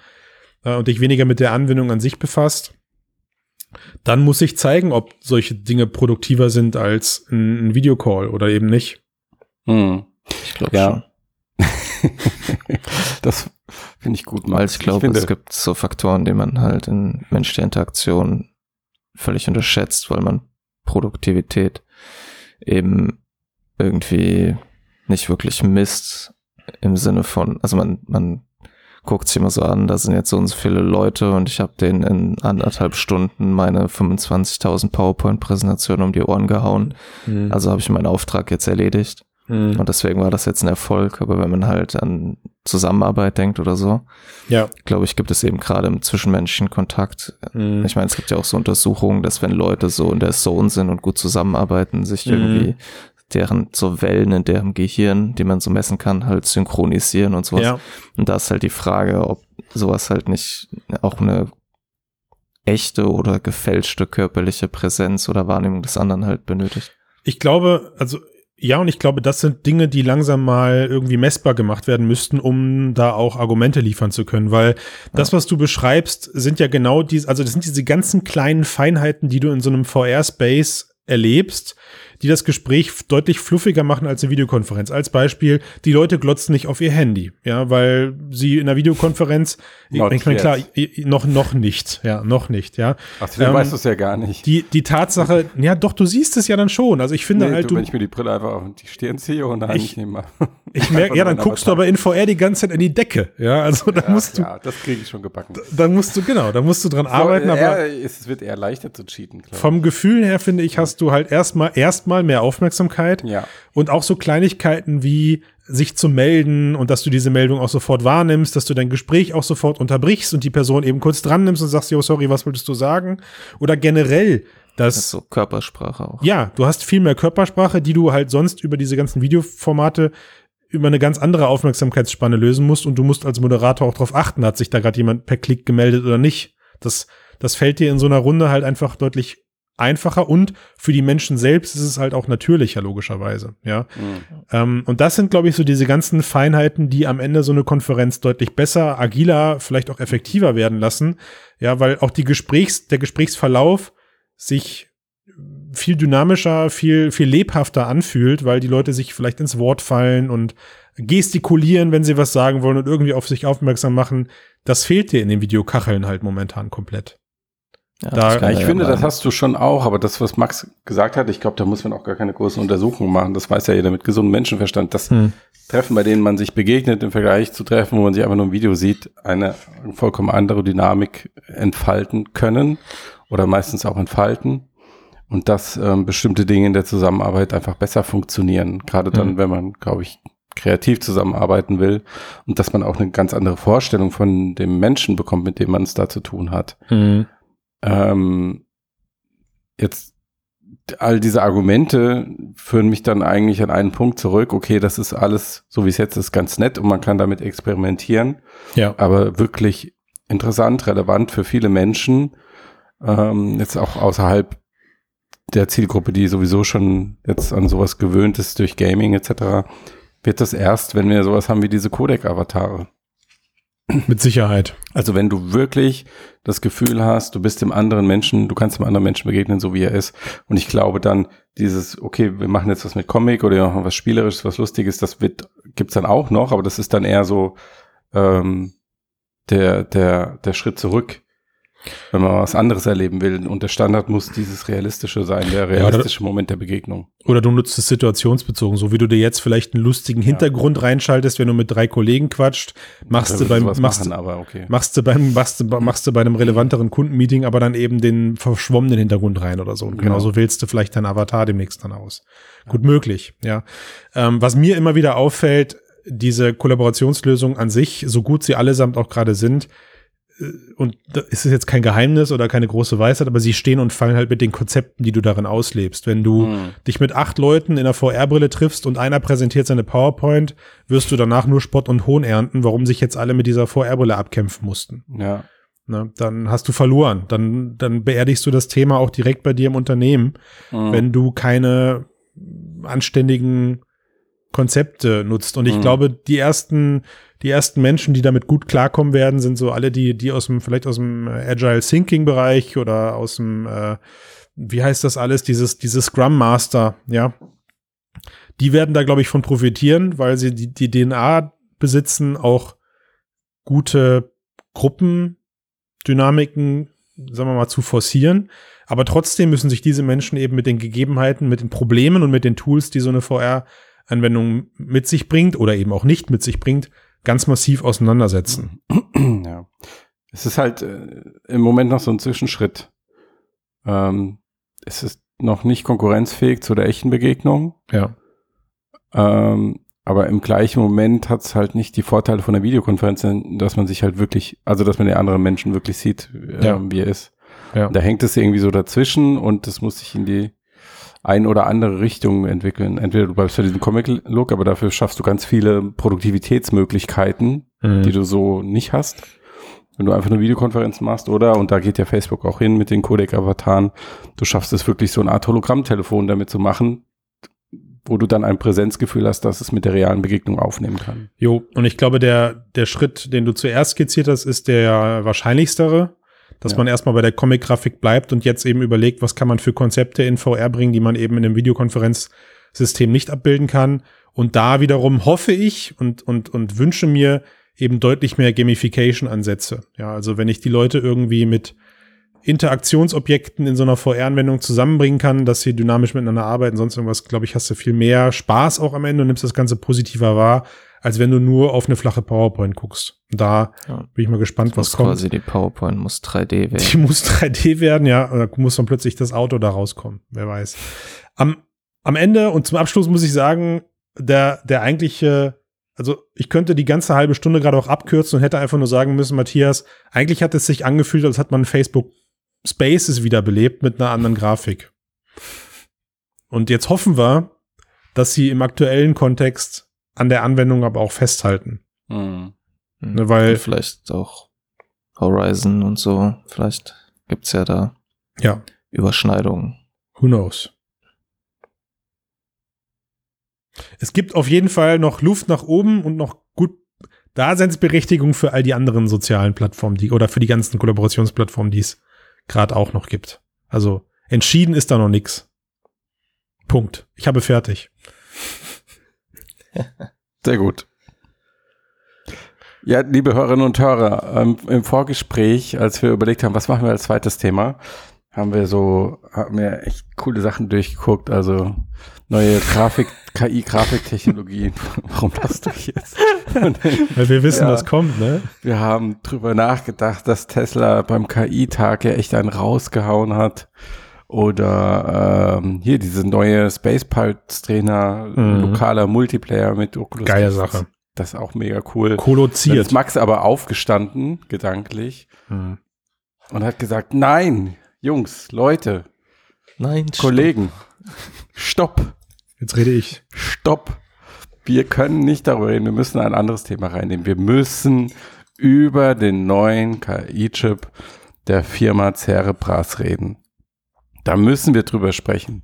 äh, und dich weniger mit der Anwendung an sich befasst. Dann muss ich zeigen, ob solche Dinge produktiver sind als ein, ein Videocall oder eben nicht. Hm. Ich glaube ja. schon. das finde ich gut. Weil ich glaube, es gibt so Faktoren, die man halt in menschlicher Interaktion völlig unterschätzt, weil man Produktivität eben irgendwie nicht wirklich misst im Sinne von, also man, man guckt sich immer so an, da sind jetzt so und so viele Leute und ich habe denen in anderthalb Stunden meine 25.000 PowerPoint-Präsentationen um die Ohren gehauen. Mhm. Also habe ich meinen Auftrag jetzt erledigt. Mhm. Und deswegen war das jetzt ein Erfolg. Aber wenn man halt an Zusammenarbeit denkt oder so, ja. glaube ich, gibt es eben gerade im zwischenmenschlichen Kontakt. Mhm. Ich meine, es gibt ja auch so Untersuchungen, dass wenn Leute so in der Zone sind und gut zusammenarbeiten, sich mhm. irgendwie deren so Wellen in deren Gehirn, die man so messen kann, halt synchronisieren und sowas. Ja. Und da ist halt die Frage, ob sowas halt nicht auch eine echte oder gefälschte körperliche Präsenz oder Wahrnehmung des anderen halt benötigt. Ich glaube, also ja, und ich glaube, das sind Dinge, die langsam mal irgendwie messbar gemacht werden müssten, um da auch Argumente liefern zu können, weil das, was du beschreibst, sind ja genau diese, also das sind diese ganzen kleinen Feinheiten, die du in so einem VR-Space erlebst, die das Gespräch deutlich fluffiger machen als eine Videokonferenz. Als Beispiel, die Leute glotzen nicht auf ihr Handy, ja, weil sie in der Videokonferenz, Not ich meine, klar, noch, noch nicht, ja, noch nicht, ja. Ach, dann ähm, weißt du es ja gar nicht. Die, die Tatsache, ja, doch, du siehst es ja dann schon. Also ich finde nee, halt, du, wenn ich mir die Brille einfach auf die Stirn ziehe und dann ich, nehme Ich merke, ja, dann guckst du aber in VR die ganze Zeit in die Decke, ja, also da ja, musst du. Ja, das kriege ich schon gebacken. Dann musst du, genau, da musst du dran so, arbeiten, aber. Es wird eher leichter zu cheaten, klar. Vom Gefühl her, finde ich, hast du halt erstmal, erstmal mehr Aufmerksamkeit. Ja. Und auch so Kleinigkeiten wie sich zu melden und dass du diese Meldung auch sofort wahrnimmst, dass du dein Gespräch auch sofort unterbrichst und die Person eben kurz dran nimmst und sagst, yo, sorry, was wolltest du sagen? Oder generell, dass. Das so Körpersprache auch. Ja, du hast viel mehr Körpersprache, die du halt sonst über diese ganzen Videoformate über eine ganz andere Aufmerksamkeitsspanne lösen musst und du musst als Moderator auch darauf achten, hat sich da gerade jemand per Klick gemeldet oder nicht. Das, das fällt dir in so einer Runde halt einfach deutlich einfacher und für die Menschen selbst ist es halt auch natürlicher, logischerweise, ja. Mhm. Ähm, und das sind, glaube ich, so diese ganzen Feinheiten, die am Ende so eine Konferenz deutlich besser, agiler, vielleicht auch effektiver werden lassen, ja, weil auch die Gesprächs, der Gesprächsverlauf sich viel dynamischer, viel, viel lebhafter anfühlt, weil die Leute sich vielleicht ins Wort fallen und gestikulieren, wenn sie was sagen wollen und irgendwie auf sich aufmerksam machen. Das fehlt dir in den Videokacheln halt momentan komplett. Ja, da, ich ja finde, das hast du schon auch, aber das, was Max gesagt hat, ich glaube, da muss man auch gar keine großen Untersuchungen machen. Das weiß ja jeder mit gesundem Menschenverstand. Das hm. Treffen, bei denen man sich begegnet, im Vergleich zu Treffen, wo man sich einfach nur ein Video sieht, eine vollkommen andere Dynamik entfalten können oder meistens auch entfalten. Und dass ähm, bestimmte Dinge in der Zusammenarbeit einfach besser funktionieren. Gerade dann, hm. wenn man, glaube ich, kreativ zusammenarbeiten will und dass man auch eine ganz andere Vorstellung von dem Menschen bekommt, mit dem man es da zu tun hat. Mhm. Ähm, jetzt all diese Argumente führen mich dann eigentlich an einen Punkt zurück. Okay, das ist alles, so wie es jetzt ist, ganz nett und man kann damit experimentieren. Ja. Aber wirklich interessant, relevant für viele Menschen, ähm, jetzt auch außerhalb der Zielgruppe, die sowieso schon jetzt an sowas gewöhnt ist durch Gaming etc., wird das erst, wenn wir sowas haben wie diese Codec-Avatare. Mit Sicherheit. Also wenn du wirklich das Gefühl hast, du bist dem anderen Menschen, du kannst dem anderen Menschen begegnen, so wie er ist. Und ich glaube dann, dieses, okay, wir machen jetzt was mit Comic oder wir machen was Spielerisches, was Lustiges, das wird, gibt's dann auch noch, aber das ist dann eher so ähm, der, der, der Schritt zurück wenn man was anderes erleben will. Und der Standard muss dieses Realistische sein, der realistische ja, Moment der Begegnung. Oder du nutzt es situationsbezogen, so wie du dir jetzt vielleicht einen lustigen Hintergrund ja. reinschaltest, wenn du mit drei Kollegen quatscht, machst du beim, machst, machen, aber okay. machst du beim, machst du, machst du bei einem relevanteren Kundenmeeting aber dann eben den verschwommenen Hintergrund rein oder so. Und genau. genauso wählst du vielleicht dein Avatar demnächst dann aus. Gut möglich, ja. Ähm, was mir immer wieder auffällt, diese Kollaborationslösungen an sich, so gut sie allesamt auch gerade sind, und es ist jetzt kein Geheimnis oder keine große Weisheit, aber sie stehen und fallen halt mit den Konzepten, die du darin auslebst. Wenn du mhm. dich mit acht Leuten in einer VR-Brille triffst und einer präsentiert seine PowerPoint, wirst du danach nur Spott und Hohn ernten, warum sich jetzt alle mit dieser VR-Brille abkämpfen mussten. Ja. Ne, dann hast du verloren. Dann, dann beerdigst du das Thema auch direkt bei dir im Unternehmen, mhm. wenn du keine anständigen Konzepte nutzt. Und ich mhm. glaube, die ersten die ersten Menschen, die damit gut klarkommen werden, sind so alle, die, die aus dem, vielleicht aus dem Agile Thinking Bereich oder aus dem, äh, wie heißt das alles, dieses, dieses Scrum Master, ja. Die werden da, glaube ich, von profitieren, weil sie die, die DNA besitzen, auch gute Gruppendynamiken, sagen wir mal, zu forcieren. Aber trotzdem müssen sich diese Menschen eben mit den Gegebenheiten, mit den Problemen und mit den Tools, die so eine VR-Anwendung mit sich bringt oder eben auch nicht mit sich bringt, ganz massiv auseinandersetzen. Ja. Es ist halt äh, im Moment noch so ein Zwischenschritt. Ähm, es ist noch nicht konkurrenzfähig zu der echten Begegnung. Ja. Ähm, aber im gleichen Moment hat es halt nicht die Vorteile von der Videokonferenz, dass man sich halt wirklich, also dass man den anderen Menschen wirklich sieht, äh, ja. wie er ist. Ja. Da hängt es irgendwie so dazwischen und das muss sich in die ein oder andere Richtung entwickeln. Entweder du bleibst bei diesem Comic-Look, aber dafür schaffst du ganz viele Produktivitätsmöglichkeiten, mhm. die du so nicht hast. Wenn du einfach eine Videokonferenz machst, oder? Und da geht ja Facebook auch hin mit den Codec-Avataren. Du schaffst es wirklich so eine Art Hologrammtelefon damit zu machen, wo du dann ein Präsenzgefühl hast, dass es mit der realen Begegnung aufnehmen kann. Jo, und ich glaube, der, der Schritt, den du zuerst skizziert hast, ist der wahrscheinlichstere dass ja. man erstmal bei der Comic-Grafik bleibt und jetzt eben überlegt, was kann man für Konzepte in VR bringen, die man eben in einem Videokonferenzsystem nicht abbilden kann. Und da wiederum hoffe ich und, und, und wünsche mir eben deutlich mehr Gamification-Ansätze. Ja, also wenn ich die Leute irgendwie mit Interaktionsobjekten in so einer VR-Anwendung zusammenbringen kann, dass sie dynamisch miteinander arbeiten, sonst irgendwas, glaube ich, hast du viel mehr Spaß auch am Ende und nimmst das Ganze positiver wahr, als wenn du nur auf eine flache PowerPoint guckst. Da ja. bin ich mal gespannt, was kommt. Quasi die PowerPoint muss 3D werden. Die muss 3D werden, ja. Da muss dann plötzlich das Auto da rauskommen. Wer weiß. Am, am Ende und zum Abschluss muss ich sagen, der, der eigentliche, also ich könnte die ganze halbe Stunde gerade auch abkürzen und hätte einfach nur sagen müssen, Matthias, eigentlich hat es sich angefühlt, als hat man Facebook Spaces wiederbelebt mit einer anderen Grafik. Und jetzt hoffen wir, dass sie im aktuellen Kontext an der Anwendung aber auch festhalten. Mhm. Ne, weil und vielleicht auch Horizon und so, vielleicht gibt's ja da ja. Überschneidungen. Who knows? Es gibt auf jeden Fall noch Luft nach oben und noch gut Daseinsberechtigung für all die anderen sozialen Plattformen, die oder für die ganzen Kollaborationsplattformen, die es gerade auch noch gibt. Also entschieden ist da noch nichts. Punkt. Ich habe fertig. Sehr gut. Ja, liebe Hörerinnen und Hörer, ähm, im Vorgespräch, als wir überlegt haben, was machen wir als zweites Thema, haben wir so, haben wir echt coole Sachen durchgeguckt, also neue Grafik, KI-Grafiktechnologien. Warum lachst du jetzt? Weil wir wissen, ja, was kommt, ne? Wir haben drüber nachgedacht, dass Tesla beim KI-Tag ja echt einen rausgehauen hat. Oder ähm, hier diese neue Space Pulse Trainer, mhm. lokaler Multiplayer mit Oculus. Geile Sache. Das ist auch mega cool. Koloziert. Dann ist Max aber aufgestanden, gedanklich, mhm. und hat gesagt, nein, Jungs, Leute, Nein, Kollegen, stopp. Jetzt rede ich. Stopp. Wir können nicht darüber reden. Wir müssen ein anderes Thema reinnehmen. Wir müssen über den neuen KI-Chip der Firma Cerebras reden. Da müssen wir drüber sprechen.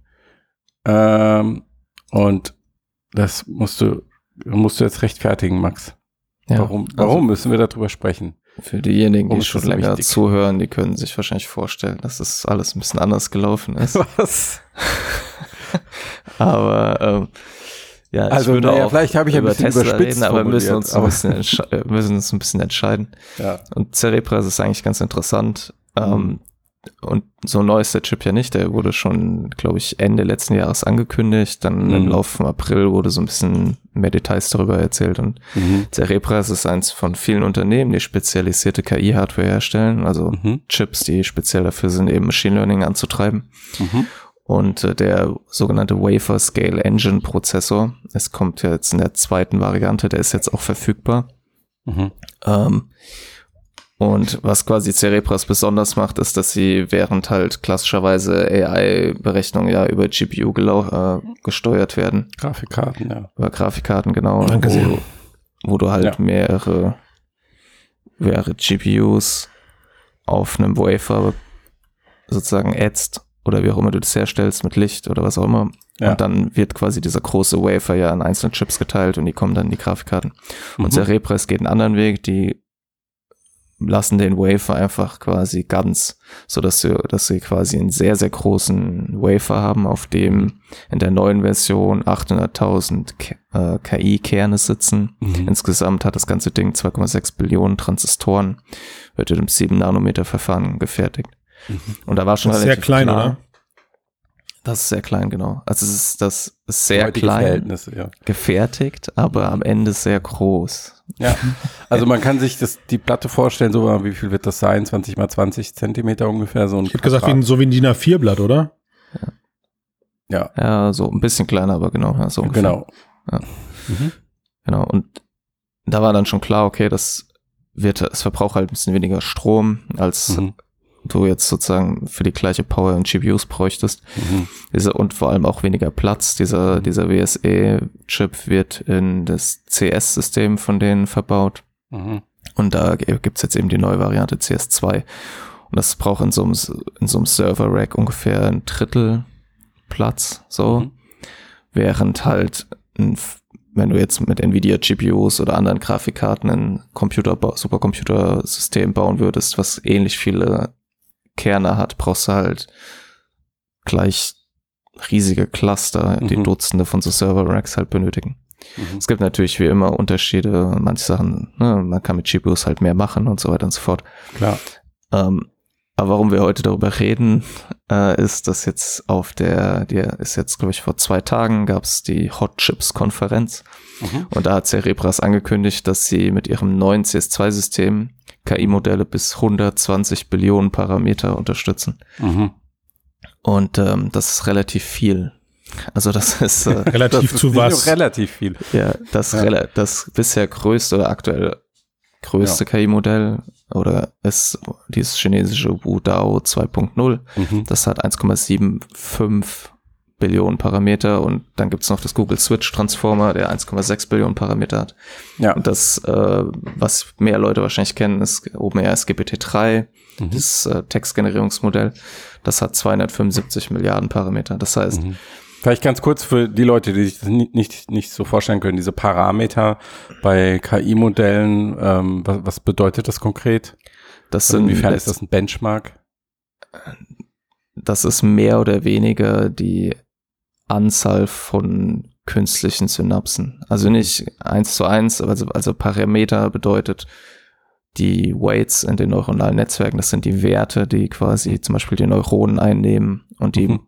Ähm, und das musst du, musst du jetzt rechtfertigen, Max. Ja, warum warum also müssen wir darüber sprechen? für diejenigen, die schon länger wichtig? zuhören, die können sich wahrscheinlich vorstellen, dass das alles ein bisschen anders gelaufen ist. Was? Aber ähm, ja, ich Also, würde naja, auch vielleicht habe ich ein über bisschen Tesla überspitzt reden, aber wir müssen uns, ein bisschen äh, müssen uns ein bisschen entscheiden. Ja. Und Cerebras ist eigentlich ganz interessant. Ähm, und so neu ist der Chip ja nicht. Der wurde schon, glaube ich, Ende letzten Jahres angekündigt. Dann Mhm. im Laufe von April wurde so ein bisschen mehr Details darüber erzählt. Und Mhm. Cerebras ist eins von vielen Unternehmen, die spezialisierte KI-Hardware herstellen. Also Mhm. Chips, die speziell dafür sind, eben Machine Learning anzutreiben. Mhm. Und äh, der sogenannte Wafer Scale Engine Prozessor, es kommt ja jetzt in der zweiten Variante, der ist jetzt auch verfügbar. Mhm. Ähm, und was quasi Cerebras besonders macht, ist, dass sie während halt klassischerweise AI-Berechnungen ja über GPU gelau äh, gesteuert werden, Grafikkarten, ja. über Grafikkarten genau, Danke wo, sehr. wo du halt Ja. mehrere, mehrere GPUs auf einem Wafer sozusagen ätzt oder wie auch immer du das herstellst mit Licht oder was auch immer. Ja. Und dann wird quasi dieser große Wafer ja in einzelne Chips geteilt und die kommen dann in die Grafikkarten. Und Mhm. Cerebras geht einen anderen Weg, die lassen den Wafer einfach quasi ganz, so dass sie, dass sie quasi einen sehr, sehr großen Wafer haben, auf dem in der neuen Version 800.000 K- äh, KI-Kerne sitzen. Mhm. Insgesamt hat das ganze Ding 2,6 Billionen Transistoren, wird in einem 7-Nanometer-Verfahren gefertigt. Mhm. Und da war schon Das ist sehr klein, klar, oder? Das ist sehr klein, genau. Also es ist das ist sehr Heutige klein Verhältnisse, ja. gefertigt, aber am Ende sehr groß. Ja, also man kann sich das, die Platte vorstellen, so wie viel wird das sein? 20 mal 20 Zentimeter ungefähr, so ein Ich hätte gesagt, wie ein, so wie ein DIN A4-Blatt, oder? Ja, Ja, so ein bisschen kleiner, aber genau, ja, so ungefähr. genau. Ja. Mhm. Genau. Und da war dann schon klar, okay, das wird, es verbraucht halt ein bisschen weniger Strom, als Mhm. Du jetzt sozusagen für die gleiche Power in GPUs bräuchtest. Mhm. Diese, und vor allem auch weniger Platz. Dieser, dieser WSE-Chip wird in das CS-System von denen verbaut. Mhm. Und da gibt's jetzt eben die neue Variante CS2. Und das braucht in so einem, in so einem Server-Rack ungefähr ein Drittel Platz, so. Mhm. Während halt, ein, wenn du jetzt mit Nvidia GPUs oder anderen Grafikkarten ein Computer, Supercomputersystem bauen würdest, was ähnlich viele Kerne hat, brauchst du halt gleich riesige Cluster, die Mhm. Dutzende von so Server-Racks halt benötigen. Mhm. Es gibt natürlich wie immer Unterschiede, manche Sachen, ne, man kann mit GPUs halt mehr machen und so weiter und so fort. Klar. Ähm, aber warum wir heute darüber reden, äh, ist, dass jetzt auf der, die ist jetzt, glaube ich, vor zwei Tagen gab es die Hot Chips Konferenz Mhm. und da hat Cerebras angekündigt, dass sie mit ihrem neuen CS2-System KI-Modelle bis 120 Billionen Parameter unterstützen. Mhm. Und ähm, das ist relativ viel. Also das ist äh, Relativ Das zu ist was? relativ viel. Ja, das, Ja. rela- das bisher größte oder aktuell größte KI-Modell oder ist dieses chinesische Wudao 2.0. Mhm. Das hat 1,75 Billionen Parameter und dann gibt's noch das Google Switch Transformer, der 1,6 Billionen Parameter hat. Ja. Und das, äh, was mehr Leute wahrscheinlich kennen, ist OpenAI GPT-3, Mhm. das äh, Textgenerierungsmodell. Das hat 275 Milliarden Parameter. Das heißt, Mhm. Vielleicht ganz kurz für die Leute, die sich das nicht, nicht, nicht so vorstellen können, diese Parameter bei KI-Modellen, ähm, was, was bedeutet das konkret? das Also sind Inwiefern ist das ein Benchmark? das ist mehr oder weniger die Anzahl von künstlichen Synapsen. Also nicht eins zu eins, also, also Parameter bedeutet die Weights in den neuronalen Netzwerken, das sind die Werte, die quasi zum Beispiel die Neuronen einnehmen und die Mhm.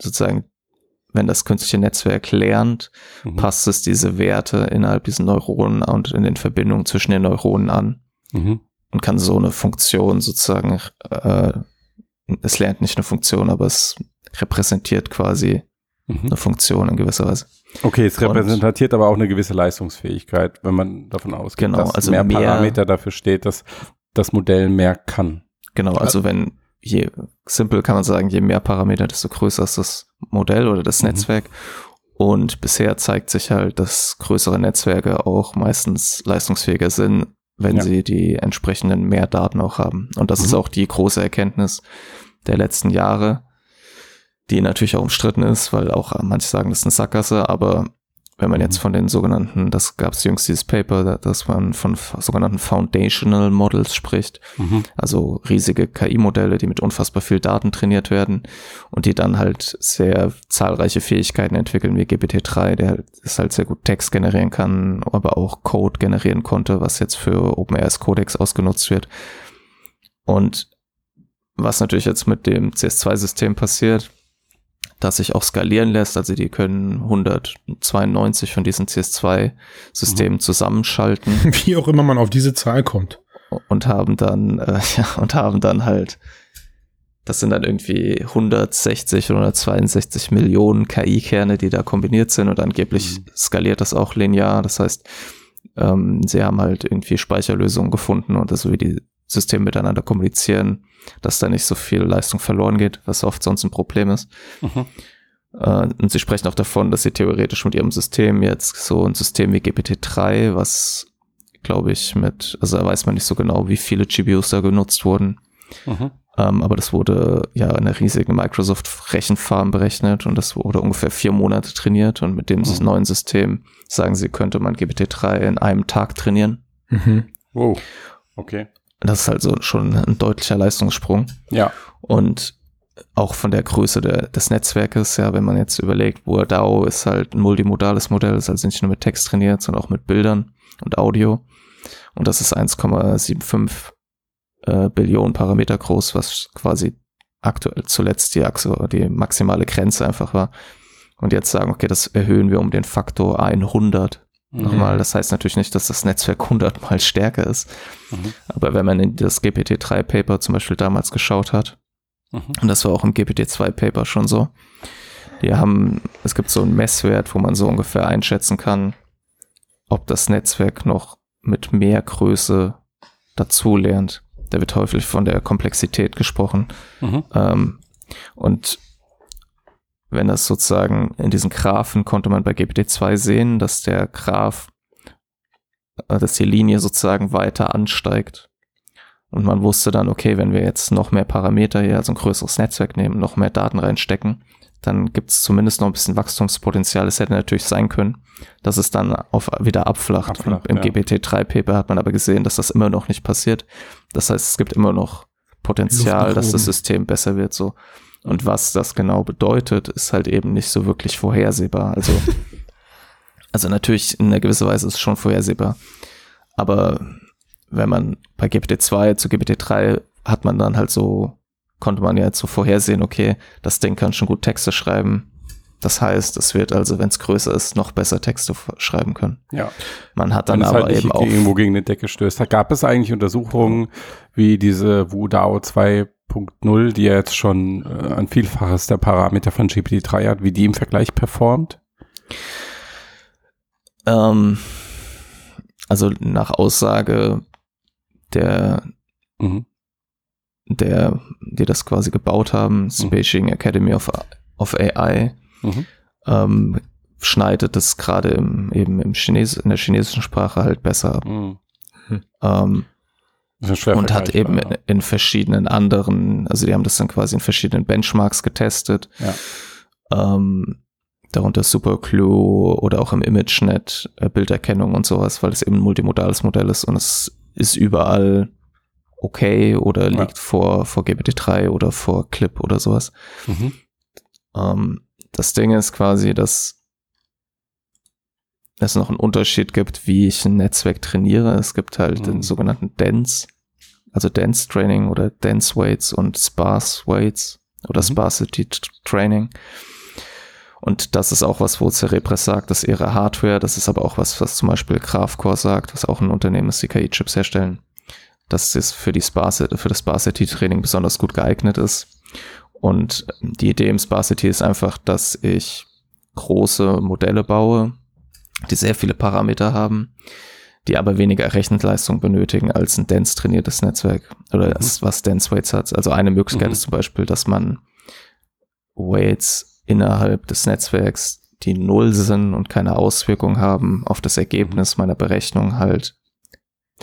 sozusagen, wenn das künstliche Netzwerk lernt, Mhm. passt es diese Werte innerhalb diesen Neuronen und in den Verbindungen zwischen den Neuronen an Mhm. und kann so eine Funktion sozusagen, äh, es lernt nicht eine Funktion, aber es repräsentiert quasi Mhm. eine Funktion in gewisser Weise. Okay, es Und- repräsentiert aber auch eine gewisse Leistungsfähigkeit, wenn man davon ausgeht, Genau, dass also mehr mehr- Parameter dafür steht, dass das Modell mehr kann. Genau, also wenn je simpel kann man sagen, je mehr Parameter, desto größer ist das Modell oder das mhm. Netzwerk. Und bisher zeigt sich halt, dass größere Netzwerke auch meistens leistungsfähiger sind, wenn ja. sie die entsprechenden mehr Daten auch haben. Und das mhm. ist auch die große Erkenntnis der letzten Jahre, die natürlich auch umstritten ist, weil auch manche sagen, das ist eine Sackgasse, aber wenn man jetzt mhm. von den sogenannten, das gab es jüngst dieses Paper, dass man von sogenannten Foundational Models spricht, mhm. also riesige KI-Modelle, die mit unfassbar viel Daten trainiert werden und die dann halt sehr zahlreiche Fähigkeiten entwickeln, wie GPT-3, der ist halt sehr gut Text generieren kann, aber auch Code generieren konnte, was jetzt für OpenAI's Codex ausgenutzt wird. Und was natürlich jetzt mit dem CS2-System passiert, das sich auch skalieren lässt. Also die können 192 von diesen CS2-Systemen mhm. zusammenschalten. Wie auch immer man auf diese Zahl kommt. Und haben dann, äh, ja, und haben dann halt, das sind dann irgendwie 160 oder 162 Millionen KI-Kerne, die da kombiniert sind und angeblich mhm. skaliert das auch linear. Das heißt, ähm, sie haben halt irgendwie Speicherlösungen gefunden und das, wie die Systeme miteinander kommunizieren, dass da nicht so viel Leistung verloren geht, was oft sonst ein Problem ist. Mhm. Äh, und sie sprechen auch davon, dass sie theoretisch mit ihrem System jetzt so ein System wie GPT-3, was glaube ich mit, also da weiß man nicht so genau, wie viele GPUs da genutzt wurden. Mhm. Ähm, aber das wurde ja in einer riesigen Microsoft-Rechenfarm berechnet und das wurde ungefähr vier Monate trainiert und mit dem mhm. neuen System sagen sie, könnte man GPT-3 in einem Tag trainieren. Mhm. Wow. Okay. Das ist halt so schon ein deutlicher Leistungssprung. Ja. Und auch von der Größe der, des Netzwerkes, ja, wenn man jetzt überlegt, wo DAO ist halt ein multimodales Modell, ist also nicht nur mit Text trainiert, sondern auch mit Bildern und Audio. Und das ist 1,75 äh, Billionen Parameter groß, was quasi aktuell zuletzt die, Achse, die maximale Grenze einfach war. Und jetzt sagen, okay, das erhöhen wir um den Faktor 100 Mhm. Nochmal, das heißt natürlich nicht, dass das Netzwerk hundertmal stärker ist. Mhm. Aber wenn man in das GPT-3-Paper zum Beispiel damals geschaut hat, mhm. und das war auch im GPT-2-Paper schon so, die haben, es gibt so einen Messwert, wo man so ungefähr einschätzen kann, ob das Netzwerk noch mit mehr Größe dazu lernt. Da wird häufig von der Komplexität gesprochen. Mhm. Ähm, und wenn das sozusagen in diesen Graphen konnte man bei GPT-2 sehen, dass der Graph, äh, dass die Linie sozusagen weiter ansteigt. Und man wusste dann, okay, wenn wir jetzt noch mehr Parameter hier, also ein größeres Netzwerk nehmen, noch mehr Daten reinstecken, dann gibt es zumindest noch ein bisschen Wachstumspotenzial. Es hätte natürlich sein können, dass es dann auf wieder abflacht. abflacht Im ja. GPT-3-Paper hat man aber gesehen, dass das immer noch nicht passiert. Das heißt, es gibt immer noch Potenzial, dass das System besser wird. So. Und was das genau bedeutet, ist halt eben nicht so wirklich vorhersehbar. Also, also natürlich in einer gewisser Weise ist es schon vorhersehbar. Aber wenn man bei GPT-2 zu GPT-3 hat man dann halt so, konnte man ja jetzt so vorhersehen, okay, das Ding kann schon gut Texte schreiben. Das heißt, es wird also, wenn es größer ist, noch besser Texte schreiben können. Ja. Man hat dann aber halt eben auch irgendwo gegen eine Decke stößt. Gab es eigentlich Untersuchungen, wie diese WUDAO 2 1.0, die ja jetzt schon äh, ein Vielfaches der Parameter von GPT-3 hat, wie die im Vergleich performt? Ähm, also nach Aussage der, mhm. der, die das quasi gebaut haben, mhm. Beijing Academy of, of AI, mhm. ähm, schneidet es gerade im, eben im Chines in der chinesischen Sprache halt besser ab. Mhm. Ähm, und hat eben in, in, verschiedenen anderen, also die haben das dann quasi in verschiedenen Benchmarks getestet. Ja. Ähm, darunter Superclue oder auch im ImageNet äh, Bilderkennung und sowas, weil es eben ein multimodales Modell ist und es ist überall okay oder liegt ja. vor, vor GPT-3 oder vor Clip oder sowas. Mhm. Ähm, das Ding ist quasi, dass es noch einen Unterschied gibt, wie ich ein Netzwerk trainiere. Es gibt halt mhm. den sogenannten Dense, also Dense Training oder Dense Weights und Sparse Weights oder mhm. Sparsity Training. Und das ist auch was, wo Cerebras sagt, das ist ihre Hardware. Das ist aber auch was, was zum Beispiel Graphcore sagt, was auch ein Unternehmen ist, die KI-Chips herstellen. Dass es für die Sparse, für das Sparsity-Training besonders gut geeignet ist. Und die Idee im Sparsity ist einfach, dass ich große Modelle baue, die sehr viele Parameter haben, die aber weniger Rechenleistung benötigen als ein dense trainiertes Netzwerk oder das, was dense Weights hat. Also eine Möglichkeit Mhm. ist zum Beispiel, dass man Weights innerhalb des Netzwerks, die null sind und keine Auswirkung haben auf das Ergebnis meiner Berechnung halt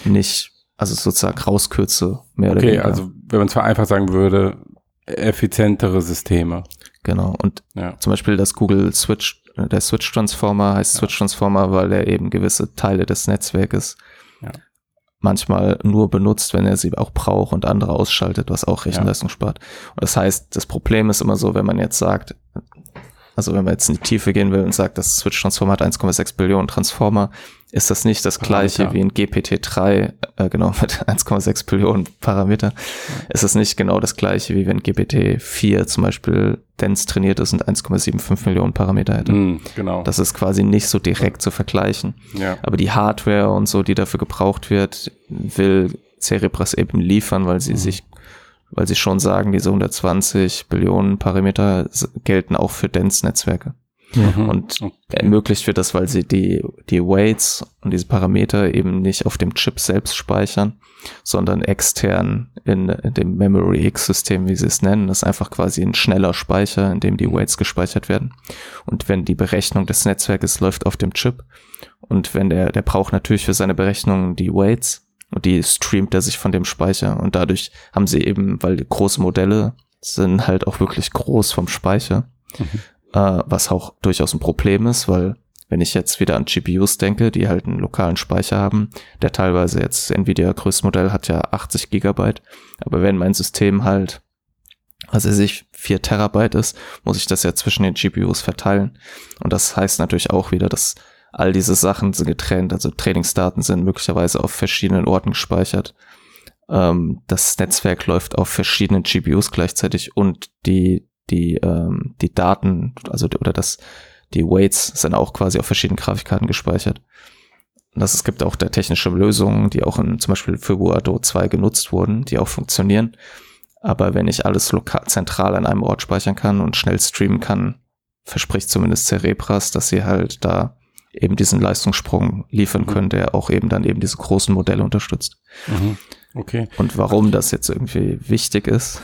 nicht, also sozusagen rauskürze, mehr oder Okay, weniger. also wenn man zwar einfach sagen würde, effizientere Systeme. Genau. Und Ja. zum Beispiel das Google Switch, äh, der Switch Transformer heißt Ja. Switch Transformer, weil er eben gewisse Teile des Netzwerkes Ja. manchmal nur benutzt, wenn er sie auch braucht und andere ausschaltet, was auch Rechenleistung spart. Und das heißt, das Problem ist immer so, wenn man jetzt sagt, also wenn man jetzt in die Tiefe gehen will und sagt, das Switch Transformer hat 1,6 Billionen Transformer, ist das nicht das gleiche Parameter. wie ein GPT-3, äh, genau, mit 1,6 Billionen Parameter. Ist das nicht genau das gleiche wie wenn GPT-4 zum Beispiel dense trainiert ist und 1,75 Millionen Parameter hätte. Mhm, genau. Das ist quasi nicht so direkt zu vergleichen. ja. Aber die Hardware und so, die dafür gebraucht wird, will Cerebras eben liefern, weil sie Mhm. sich, weil sie schon sagen, diese 120 Billionen Parameter gelten auch für Dense-Netzwerke. Mhm. Und Okay. ermöglicht wird das, weil sie die, die Weights und diese Parameter eben nicht auf dem Chip selbst speichern, sondern extern in, in dem Memory X-System, wie sie es nennen. Das ist einfach quasi ein schneller Speicher, in dem die Weights gespeichert werden. Und wenn die Berechnung des Netzwerkes läuft auf dem Chip und wenn der, der braucht natürlich für seine Berechnung die Weights und die streamt er sich von dem Speicher. Und dadurch haben sie eben, weil die große Modelle sind halt auch wirklich groß vom Speicher, äh, was auch durchaus ein Problem ist, weil wenn ich jetzt wieder an GPUs denke, die halt einen lokalen Speicher haben, der teilweise jetzt Nvidia größtes Modell hat ja 80 Gigabyte, aber wenn mein System halt, was weiß ich, 4 Terabyte ist, muss ich das ja zwischen den GPUs verteilen. Und das heißt natürlich auch wieder, dass all diese Sachen sind getrennt, also Trainingsdaten sind möglicherweise auf verschiedenen Orten gespeichert. Ähm, das Netzwerk läuft auf verschiedenen GPUs gleichzeitig und die, die, ähm, die Daten, also oder das, die Weights sind auch quasi auf verschiedenen Grafikkarten gespeichert. Und das, es gibt auch da technische Lösungen, die auch in, zum Beispiel für Boado 2 genutzt wurden, die auch funktionieren. Aber wenn ich alles lokal, zentral an einem Ort speichern kann und schnell streamen kann, verspricht zumindest Cerebras, dass sie halt da eben diesen Leistungssprung liefern Mhm. können, der auch eben dann eben diese großen Modelle unterstützt. Mhm. Okay. Und warum das jetzt irgendwie wichtig ist,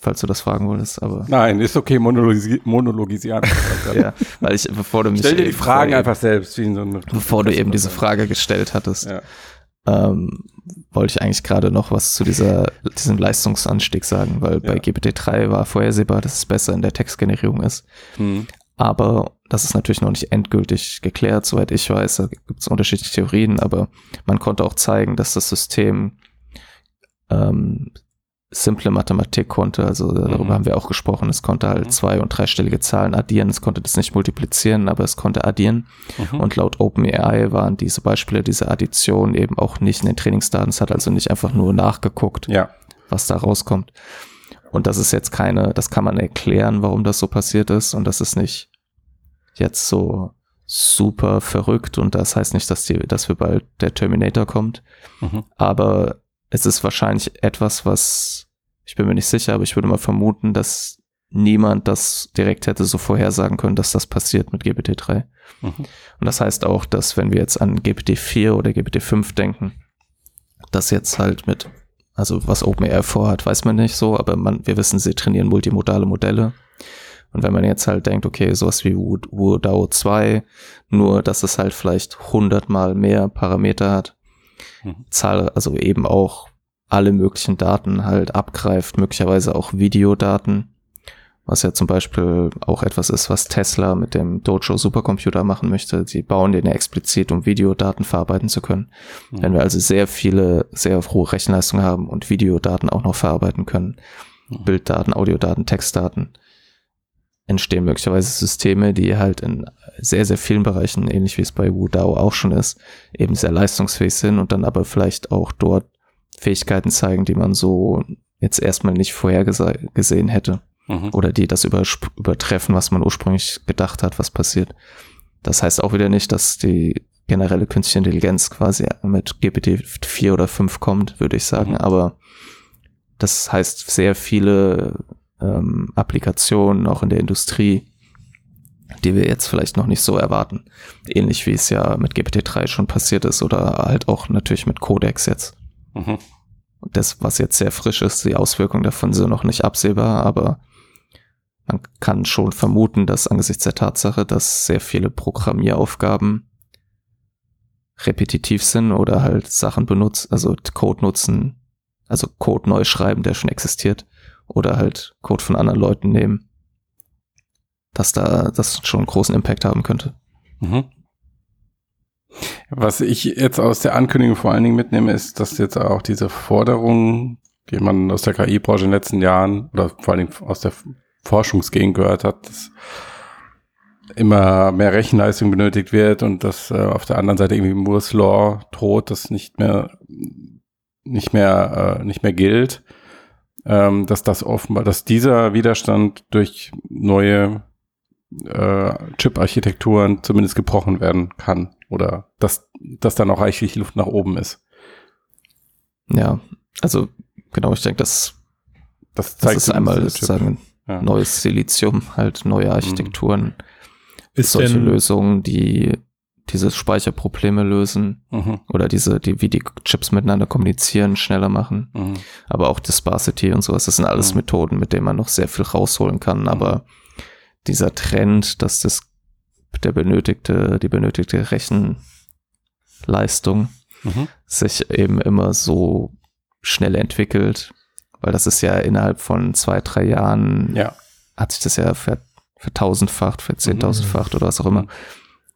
falls du das fragen wolltest, aber Nein, ist okay, monologisi monologisieren. ja, weil ich, bevor du mich Stell dir die Fragen einfach selbst, wie in so bevor du eben diese Frage gestellt hattest, Ja. ähm, wollte ich eigentlich gerade noch was zu dieser, diesem Leistungsanstieg sagen, weil bei Ja. GPT-3 war vorhersehbar, dass es besser in der Textgenerierung ist. Mhm. Aber das ist natürlich noch nicht endgültig geklärt, soweit ich weiß. Da gibt es unterschiedliche Theorien, aber man konnte auch zeigen, dass das System ähm, simple Mathematik konnte. Also darüber Mhm. haben wir auch gesprochen. Es konnte halt Mhm. zwei- und dreistellige Zahlen addieren. Es konnte das nicht multiplizieren, aber es konnte addieren. Mhm. Und laut OpenAI waren diese Beispiele dieser Addition eben auch nicht in den Trainingsdaten. Es hat also nicht einfach nur nachgeguckt, ja. was da rauskommt. Und das ist jetzt keine, das kann man erklären, warum das so passiert ist. Und das ist nicht jetzt so super verrückt. Und das heißt nicht, dass die, dass wir bald der Terminator kommt. Mhm. Aber es ist wahrscheinlich etwas, was, ich bin mir nicht sicher, aber ich würde mal vermuten, dass niemand das direkt hätte so vorhersagen können, dass das passiert mit GPT-3. Mhm. Und das heißt auch, dass wenn wir jetzt an GPT-4 oder GPT-5 denken, das jetzt halt mit, also was OpenAI vorhat, weiß man nicht so, aber man, wir wissen, sie trainieren multimodale Modelle. Und wenn man jetzt halt denkt, okay, sowas wie Wu- WuDAO 2, nur dass es halt vielleicht hundertmal mehr Parameter hat, Mhm. Zahl, also eben auch alle möglichen Daten halt abgreift, möglicherweise auch Videodaten, was ja zum Beispiel auch etwas ist, was Tesla mit dem Dojo Supercomputer machen möchte. Sie bauen den ja explizit, um Videodaten verarbeiten zu können. Mhm. Wenn wir also sehr viele, sehr hohe Rechenleistung haben und Videodaten auch noch verarbeiten können, Mhm. Bilddaten, Audiodaten, Textdaten, entstehen möglicherweise Systeme, die halt in sehr, sehr vielen Bereichen, ähnlich wie es bei WuDAO auch schon ist, eben sehr leistungsfähig sind und dann aber vielleicht auch dort Fähigkeiten zeigen, die man so jetzt erstmal nicht vorhergesehen hätte Mhm. oder die das übertreffen, was man ursprünglich gedacht hat, was passiert. Das heißt auch wieder nicht, dass die generelle künstliche Intelligenz quasi mit GPT 4 oder 5 kommt, würde ich sagen, Mhm. aber das heißt sehr viele ähm, Applikationen, auch in der Industrie, die wir jetzt vielleicht noch nicht so erwarten. Ähnlich wie es ja mit GPT-3 schon passiert ist oder halt auch natürlich mit Codex jetzt. Mhm. Das, was jetzt sehr frisch ist, die Auswirkungen davon sind noch nicht absehbar, aber man kann schon vermuten, dass angesichts der Tatsache, dass sehr viele Programmieraufgaben repetitiv sind oder halt Sachen benutzt, also Code nutzen, also Code neu schreiben, der schon existiert, oder halt Code von anderen Leuten nehmen, dass da das schon einen großen Impact haben könnte. Mhm. Was ich jetzt aus der Ankündigung vor allen Dingen mitnehme, ist, dass jetzt auch diese Forderungen, die man aus der KI-Branche in den letzten Jahren oder vor allen Dingen aus der Forschungsgegend gehört hat, dass immer mehr Rechenleistung benötigt wird und dass äh, auf der anderen Seite irgendwie Moore's Law droht, das nicht mehr nicht mehr äh, nicht mehr gilt, ähm, dass das offenbar, dass dieser Widerstand durch neue äh, Chip-Architekturen zumindest gebrochen werden kann oder dass, dass da noch reichlich Luft nach oben ist. Ja, also genau, ich denke, das, das, zeigt das ist einmal sozusagen ja. neues Silizium, halt neue mhm. Architekturen, mhm. ist solche Lösungen, die diese Speicherprobleme lösen mhm. oder diese, die, wie die Chips miteinander kommunizieren, schneller machen. Mhm. Aber auch die Sparsity und sowas, das sind alles mhm. Methoden, mit denen man noch sehr viel rausholen kann. Mhm. Aber dieser Trend, dass das der benötigte, die benötigte Rechenleistung mhm. sich eben immer so schnell entwickelt, weil das ist ja innerhalb von zwei, drei Jahren, ja. hat sich das ja ver, vertausendfacht, verzehntausendfacht mhm. oder was auch immer.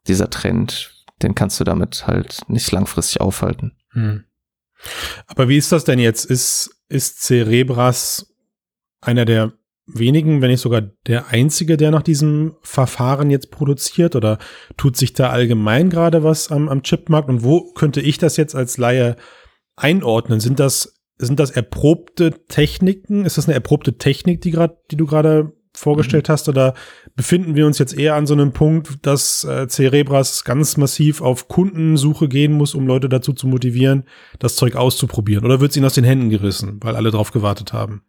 Dieser Trend, den kannst du damit halt nicht langfristig aufhalten. Mhm. Aber wie ist das denn jetzt? Ist, ist Cerebras einer der wenigen, wenn nicht sogar der einzige, der nach diesem Verfahren jetzt produziert? Oder tut sich da allgemein gerade was am, am Chipmarkt? Und wo könnte ich das jetzt als Laie einordnen? Sind das, sind das erprobte Techniken? Ist das eine erprobte Technik, die gerade, die du gerade vorgestellt mhm. hast? Oder befinden wir uns jetzt eher an so einem Punkt, dass äh, Cerebras ganz massiv auf Kundensuche gehen muss, um Leute dazu zu motivieren, das Zeug auszuprobieren? Oder wird es ihnen aus den Händen gerissen, weil alle drauf gewartet haben?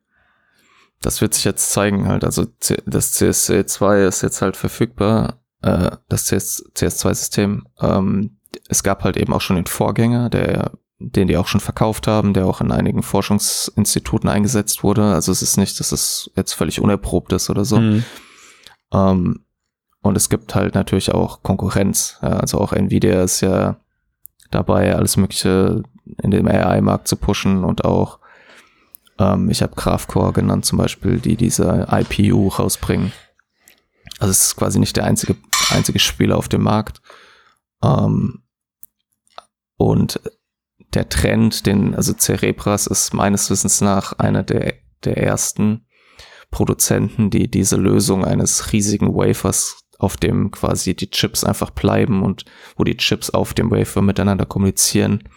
das wird sich jetzt zeigen halt. Also das CSC2 ist jetzt halt verfügbar, äh, das CS, CS2-System. Ähm, es gab halt eben auch schon den Vorgänger, der, den die auch schon verkauft haben, der auch in einigen Forschungsinstituten eingesetzt wurde. Also es ist nicht, dass es jetzt völlig unerprobt ist oder so. Mhm. Ähm, und es gibt halt natürlich auch Konkurrenz. Ja, also auch Nvidia ist ja dabei, alles Mögliche in dem AI-Markt zu pushen und auch ähm, ich habe Graphcore genannt zum Beispiel, die diese IPU rausbringen. Also es ist quasi nicht der einzige, einzige Spieler auf dem Markt. Ähm, und der Trend, den, also Cerebras ist meines Wissens nach einer der, der ersten Produzenten, die diese Lösung eines riesigen Wafers, auf dem quasi die Chips einfach bleiben und wo die Chips auf dem Wafer miteinander kommunizieren,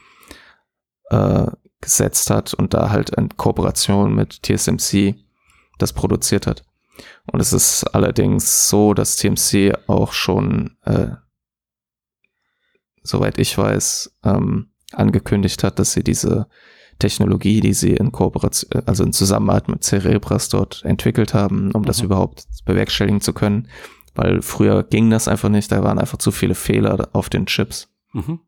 äh, gesetzt hat und da halt in Kooperation mit TSMC das produziert hat. Und es ist allerdings so, dass TMC auch schon, äh, soweit ich weiß, ähm, angekündigt hat, dass sie diese Technologie, die sie in Kooperation, also in Zusammenarbeit mit Cerebras dort entwickelt haben, um mhm. das überhaupt bewerkstelligen zu können. Weil früher ging das einfach nicht, da waren einfach zu viele Fehler auf den Chips. Mhm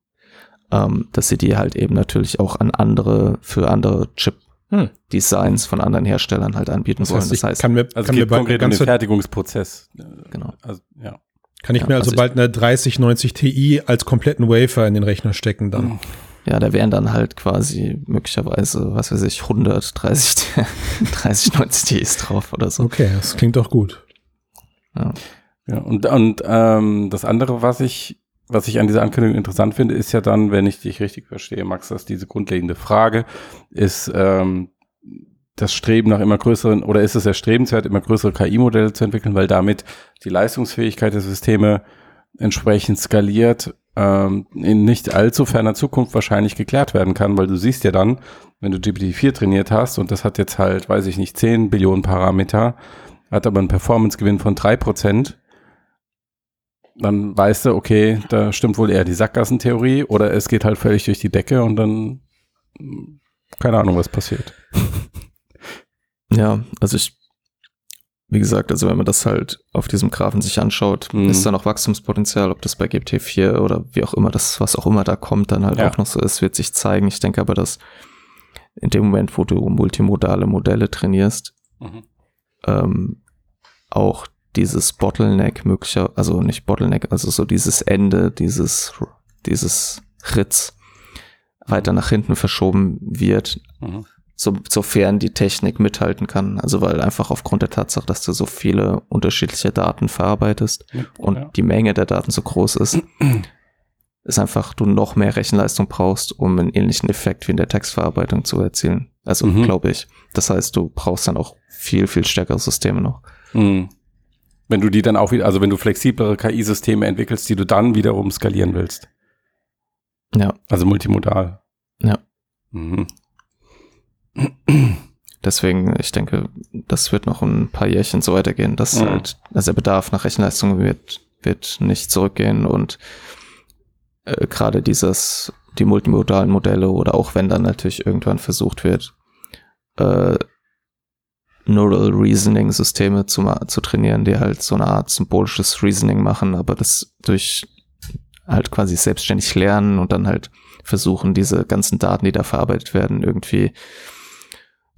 ähm, dass sie die halt eben natürlich auch an andere, für andere Chip-Designs hm. von anderen Herstellern halt anbieten das heißt, wollen. Das heißt, kann mir, also kann mir konkret um den Fertigungsprozess. Genau. Also, ja. Kann ich ja, mir also, also bald eine 3090 Ti als kompletten Wafer in den Rechner stecken dann? Hm. Ja, da wären dann halt quasi möglicherweise, was weiß ich, 100, 30, 30 90 Tis drauf oder so. Okay, das klingt doch gut. Ja. Ja, und, und ähm, das andere, was ich was ich an dieser Ankündigung interessant finde, ist ja dann, wenn ich dich richtig verstehe, Max, dass diese grundlegende Frage ist, ähm, das Streben nach immer größeren, oder ist es erstrebenswert, immer größere KI-Modelle zu entwickeln, weil damit die Leistungsfähigkeit der Systeme entsprechend skaliert, ähm, in nicht allzu ferner Zukunft wahrscheinlich geklärt werden kann, weil du siehst ja dann, wenn du GPT-4 trainiert hast und das hat jetzt halt, weiß ich nicht, 10 Billionen Parameter, hat aber einen Performance-Gewinn von drei Prozent, dann weißt du, okay, da stimmt wohl eher die Sackgassentheorie oder es geht halt völlig durch die Decke und dann keine Ahnung, was passiert. Ja, also ich wie gesagt, also wenn man das halt auf diesem Graphen sich anschaut, Mhm. ist da noch Wachstumspotenzial, ob das bei GPT-4 oder wie auch immer das, was auch immer da kommt, dann halt Ja. auch noch so ist, wird sich zeigen. Ich denke aber, dass in dem Moment, wo du multimodale Modelle trainierst, Mhm. ähm, auch dieses Bottleneck möglicher, also nicht Bottleneck, also so dieses Ende, dieses, dieses Ritz weiter nach hinten verschoben wird, Mhm. So, sofern die Technik mithalten kann. Also weil einfach aufgrund der Tatsache, dass du so viele unterschiedliche Daten verarbeitest und ja. die Menge der Daten so groß ist, ist einfach du noch mehr Rechenleistung brauchst, um einen ähnlichen Effekt wie in der Textverarbeitung zu erzielen. Also Mhm. glaube ich. Das heißt, du brauchst dann auch viel, viel stärkere Systeme noch. Mhm. Wenn du die dann auch wieder, also wenn du flexiblere KI-Systeme entwickelst, die du dann wiederum skalieren willst. Ja. Also multimodal. Ja. Mhm. Deswegen, ich denke, das wird noch ein paar Jährchen so weitergehen, dass Mhm. halt, also der Bedarf nach Rechenleistung wird, wird nicht zurückgehen und äh, gerade dieses, die multimodalen Modelle oder auch wenn dann natürlich irgendwann versucht wird, äh, Neural Reasoning Systeme zu, zu trainieren, die halt so eine Art symbolisches Reasoning machen, aber das durch halt quasi selbstständig lernen und dann halt versuchen, diese ganzen Daten, die da verarbeitet werden, irgendwie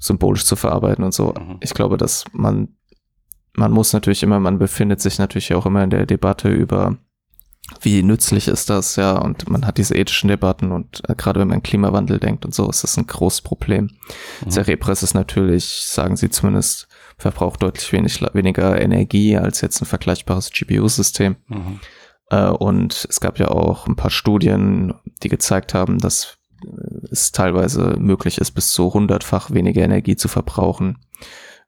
symbolisch zu verarbeiten und so. Mhm. Ich glaube, dass man, man muss natürlich immer, man befindet sich natürlich auch immer in der Debatte über, wie nützlich ist das, ja, und man hat diese ethischen Debatten und äh, gerade wenn man an Klimawandel denkt und so, ist das ein großes Problem. Mhm. Cerebress ist natürlich, sagen sie zumindest, verbraucht deutlich wenig, weniger Energie als jetzt ein vergleichbares GPU-System. Mhm. Äh, und es gab ja auch ein paar Studien, die gezeigt haben, dass es teilweise möglich ist, bis zu hundertfach weniger Energie zu verbrauchen,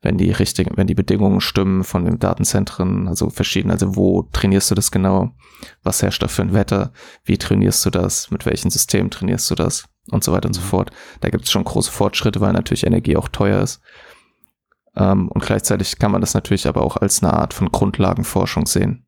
wenn die richtigen, wenn die Bedingungen stimmen von den Datenzentren, also verschieden, also wo trainierst du das genau? Was herrscht da für ein Wetter? Wie trainierst du das? Mit welchen Systemen trainierst du das? Und so weiter und so Mhm. fort. Da gibt es schon große Fortschritte, weil natürlich Energie auch teuer ist. Ähm, und gleichzeitig kann man das natürlich aber auch als eine Art von Grundlagenforschung sehen.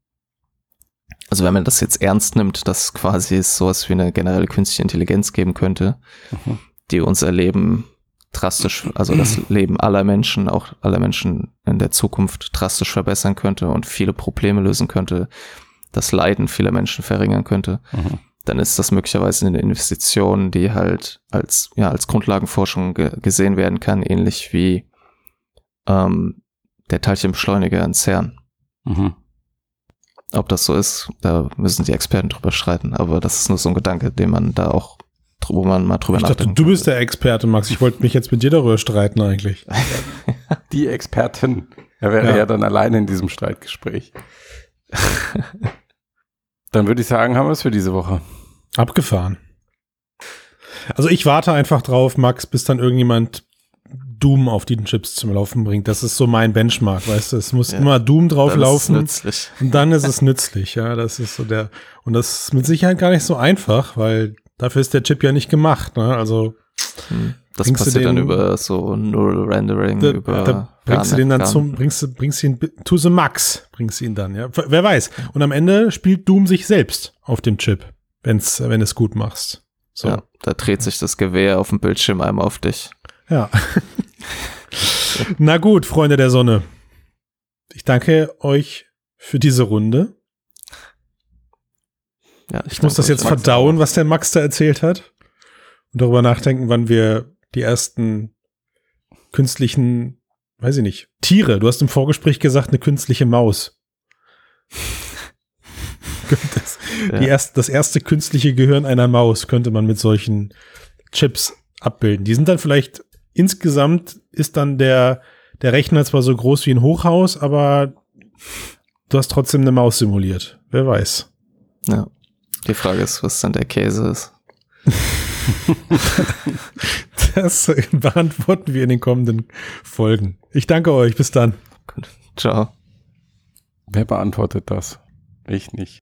Also wenn man das jetzt ernst nimmt, dass quasi es sowas wie eine generelle künstliche Intelligenz geben könnte, Mhm. die unser Leben drastisch, also das Leben aller Menschen, auch aller Menschen in der Zukunft drastisch verbessern könnte und viele Probleme lösen könnte, das Leiden vieler Menschen verringern könnte, Mhm. dann ist das möglicherweise eine Investition, die halt als, ja, als Grundlagenforschung ge gesehen werden kann, ähnlich wie ähm, der Teilchenbeschleuniger in CERN. Mhm. Ob das so ist, da müssen die Experten drüber streiten, aber das ist nur so ein Gedanke, den man da auch, wo man mal drüber Ich dachte, nachdenken du bist der Experte, Max. Ich wollte mich jetzt mit dir darüber streiten eigentlich. Die Expertin. Er wäre Ja. ja. dann alleine in diesem Streitgespräch. dann würde ich sagen, haben wir es für diese Woche. Abgefahren. Also ich warte einfach drauf, Max, bis dann irgendjemand Doom auf den Chips zum Laufen bringt. Das ist so mein Benchmark, weißt du? Es muss Ja. immer Doom drauf Dann ist es laufen nützlich. und dann ist es nützlich. Ja, das ist so der und das ist mit Sicherheit gar nicht so einfach, weil dafür ist der Chip ja nicht gemacht. Ne? Also Hm. Das Bringst du passiert dann den- über so Neural Rendering, da, über da bringst du den dann zum, bringst du, bringst ihn to the max, bringst du ihn dann, ja. Wer weiß. Und am Ende spielt Doom sich selbst auf dem Chip, wenn's, wenn es gut machst. So. Ja, da dreht sich das Gewehr auf dem Bildschirm einmal auf dich. Ja. Na gut, Freunde der Sonne. Ich danke euch für diese Runde. Ja, Ich muss das jetzt euch. verdauen, was der Max da erzählt hat. Und darüber nachdenken, wann wir die ersten künstlichen, weiß ich nicht, Tiere. Du hast im Vorgespräch gesagt, eine künstliche Maus. das, Ja. die erst, das erste künstliche Gehirn einer Maus könnte man mit solchen Chips abbilden. Die sind dann vielleicht insgesamt ist dann der, der Rechner zwar so groß wie ein Hochhaus, aber du hast trotzdem eine Maus simuliert. Wer weiß. Ja. Die Frage ist, was dann der Käse ist. Das beantworten wir in den kommenden Folgen. Ich danke euch. Bis dann. Ciao. Wer beantwortet das? Ich nicht.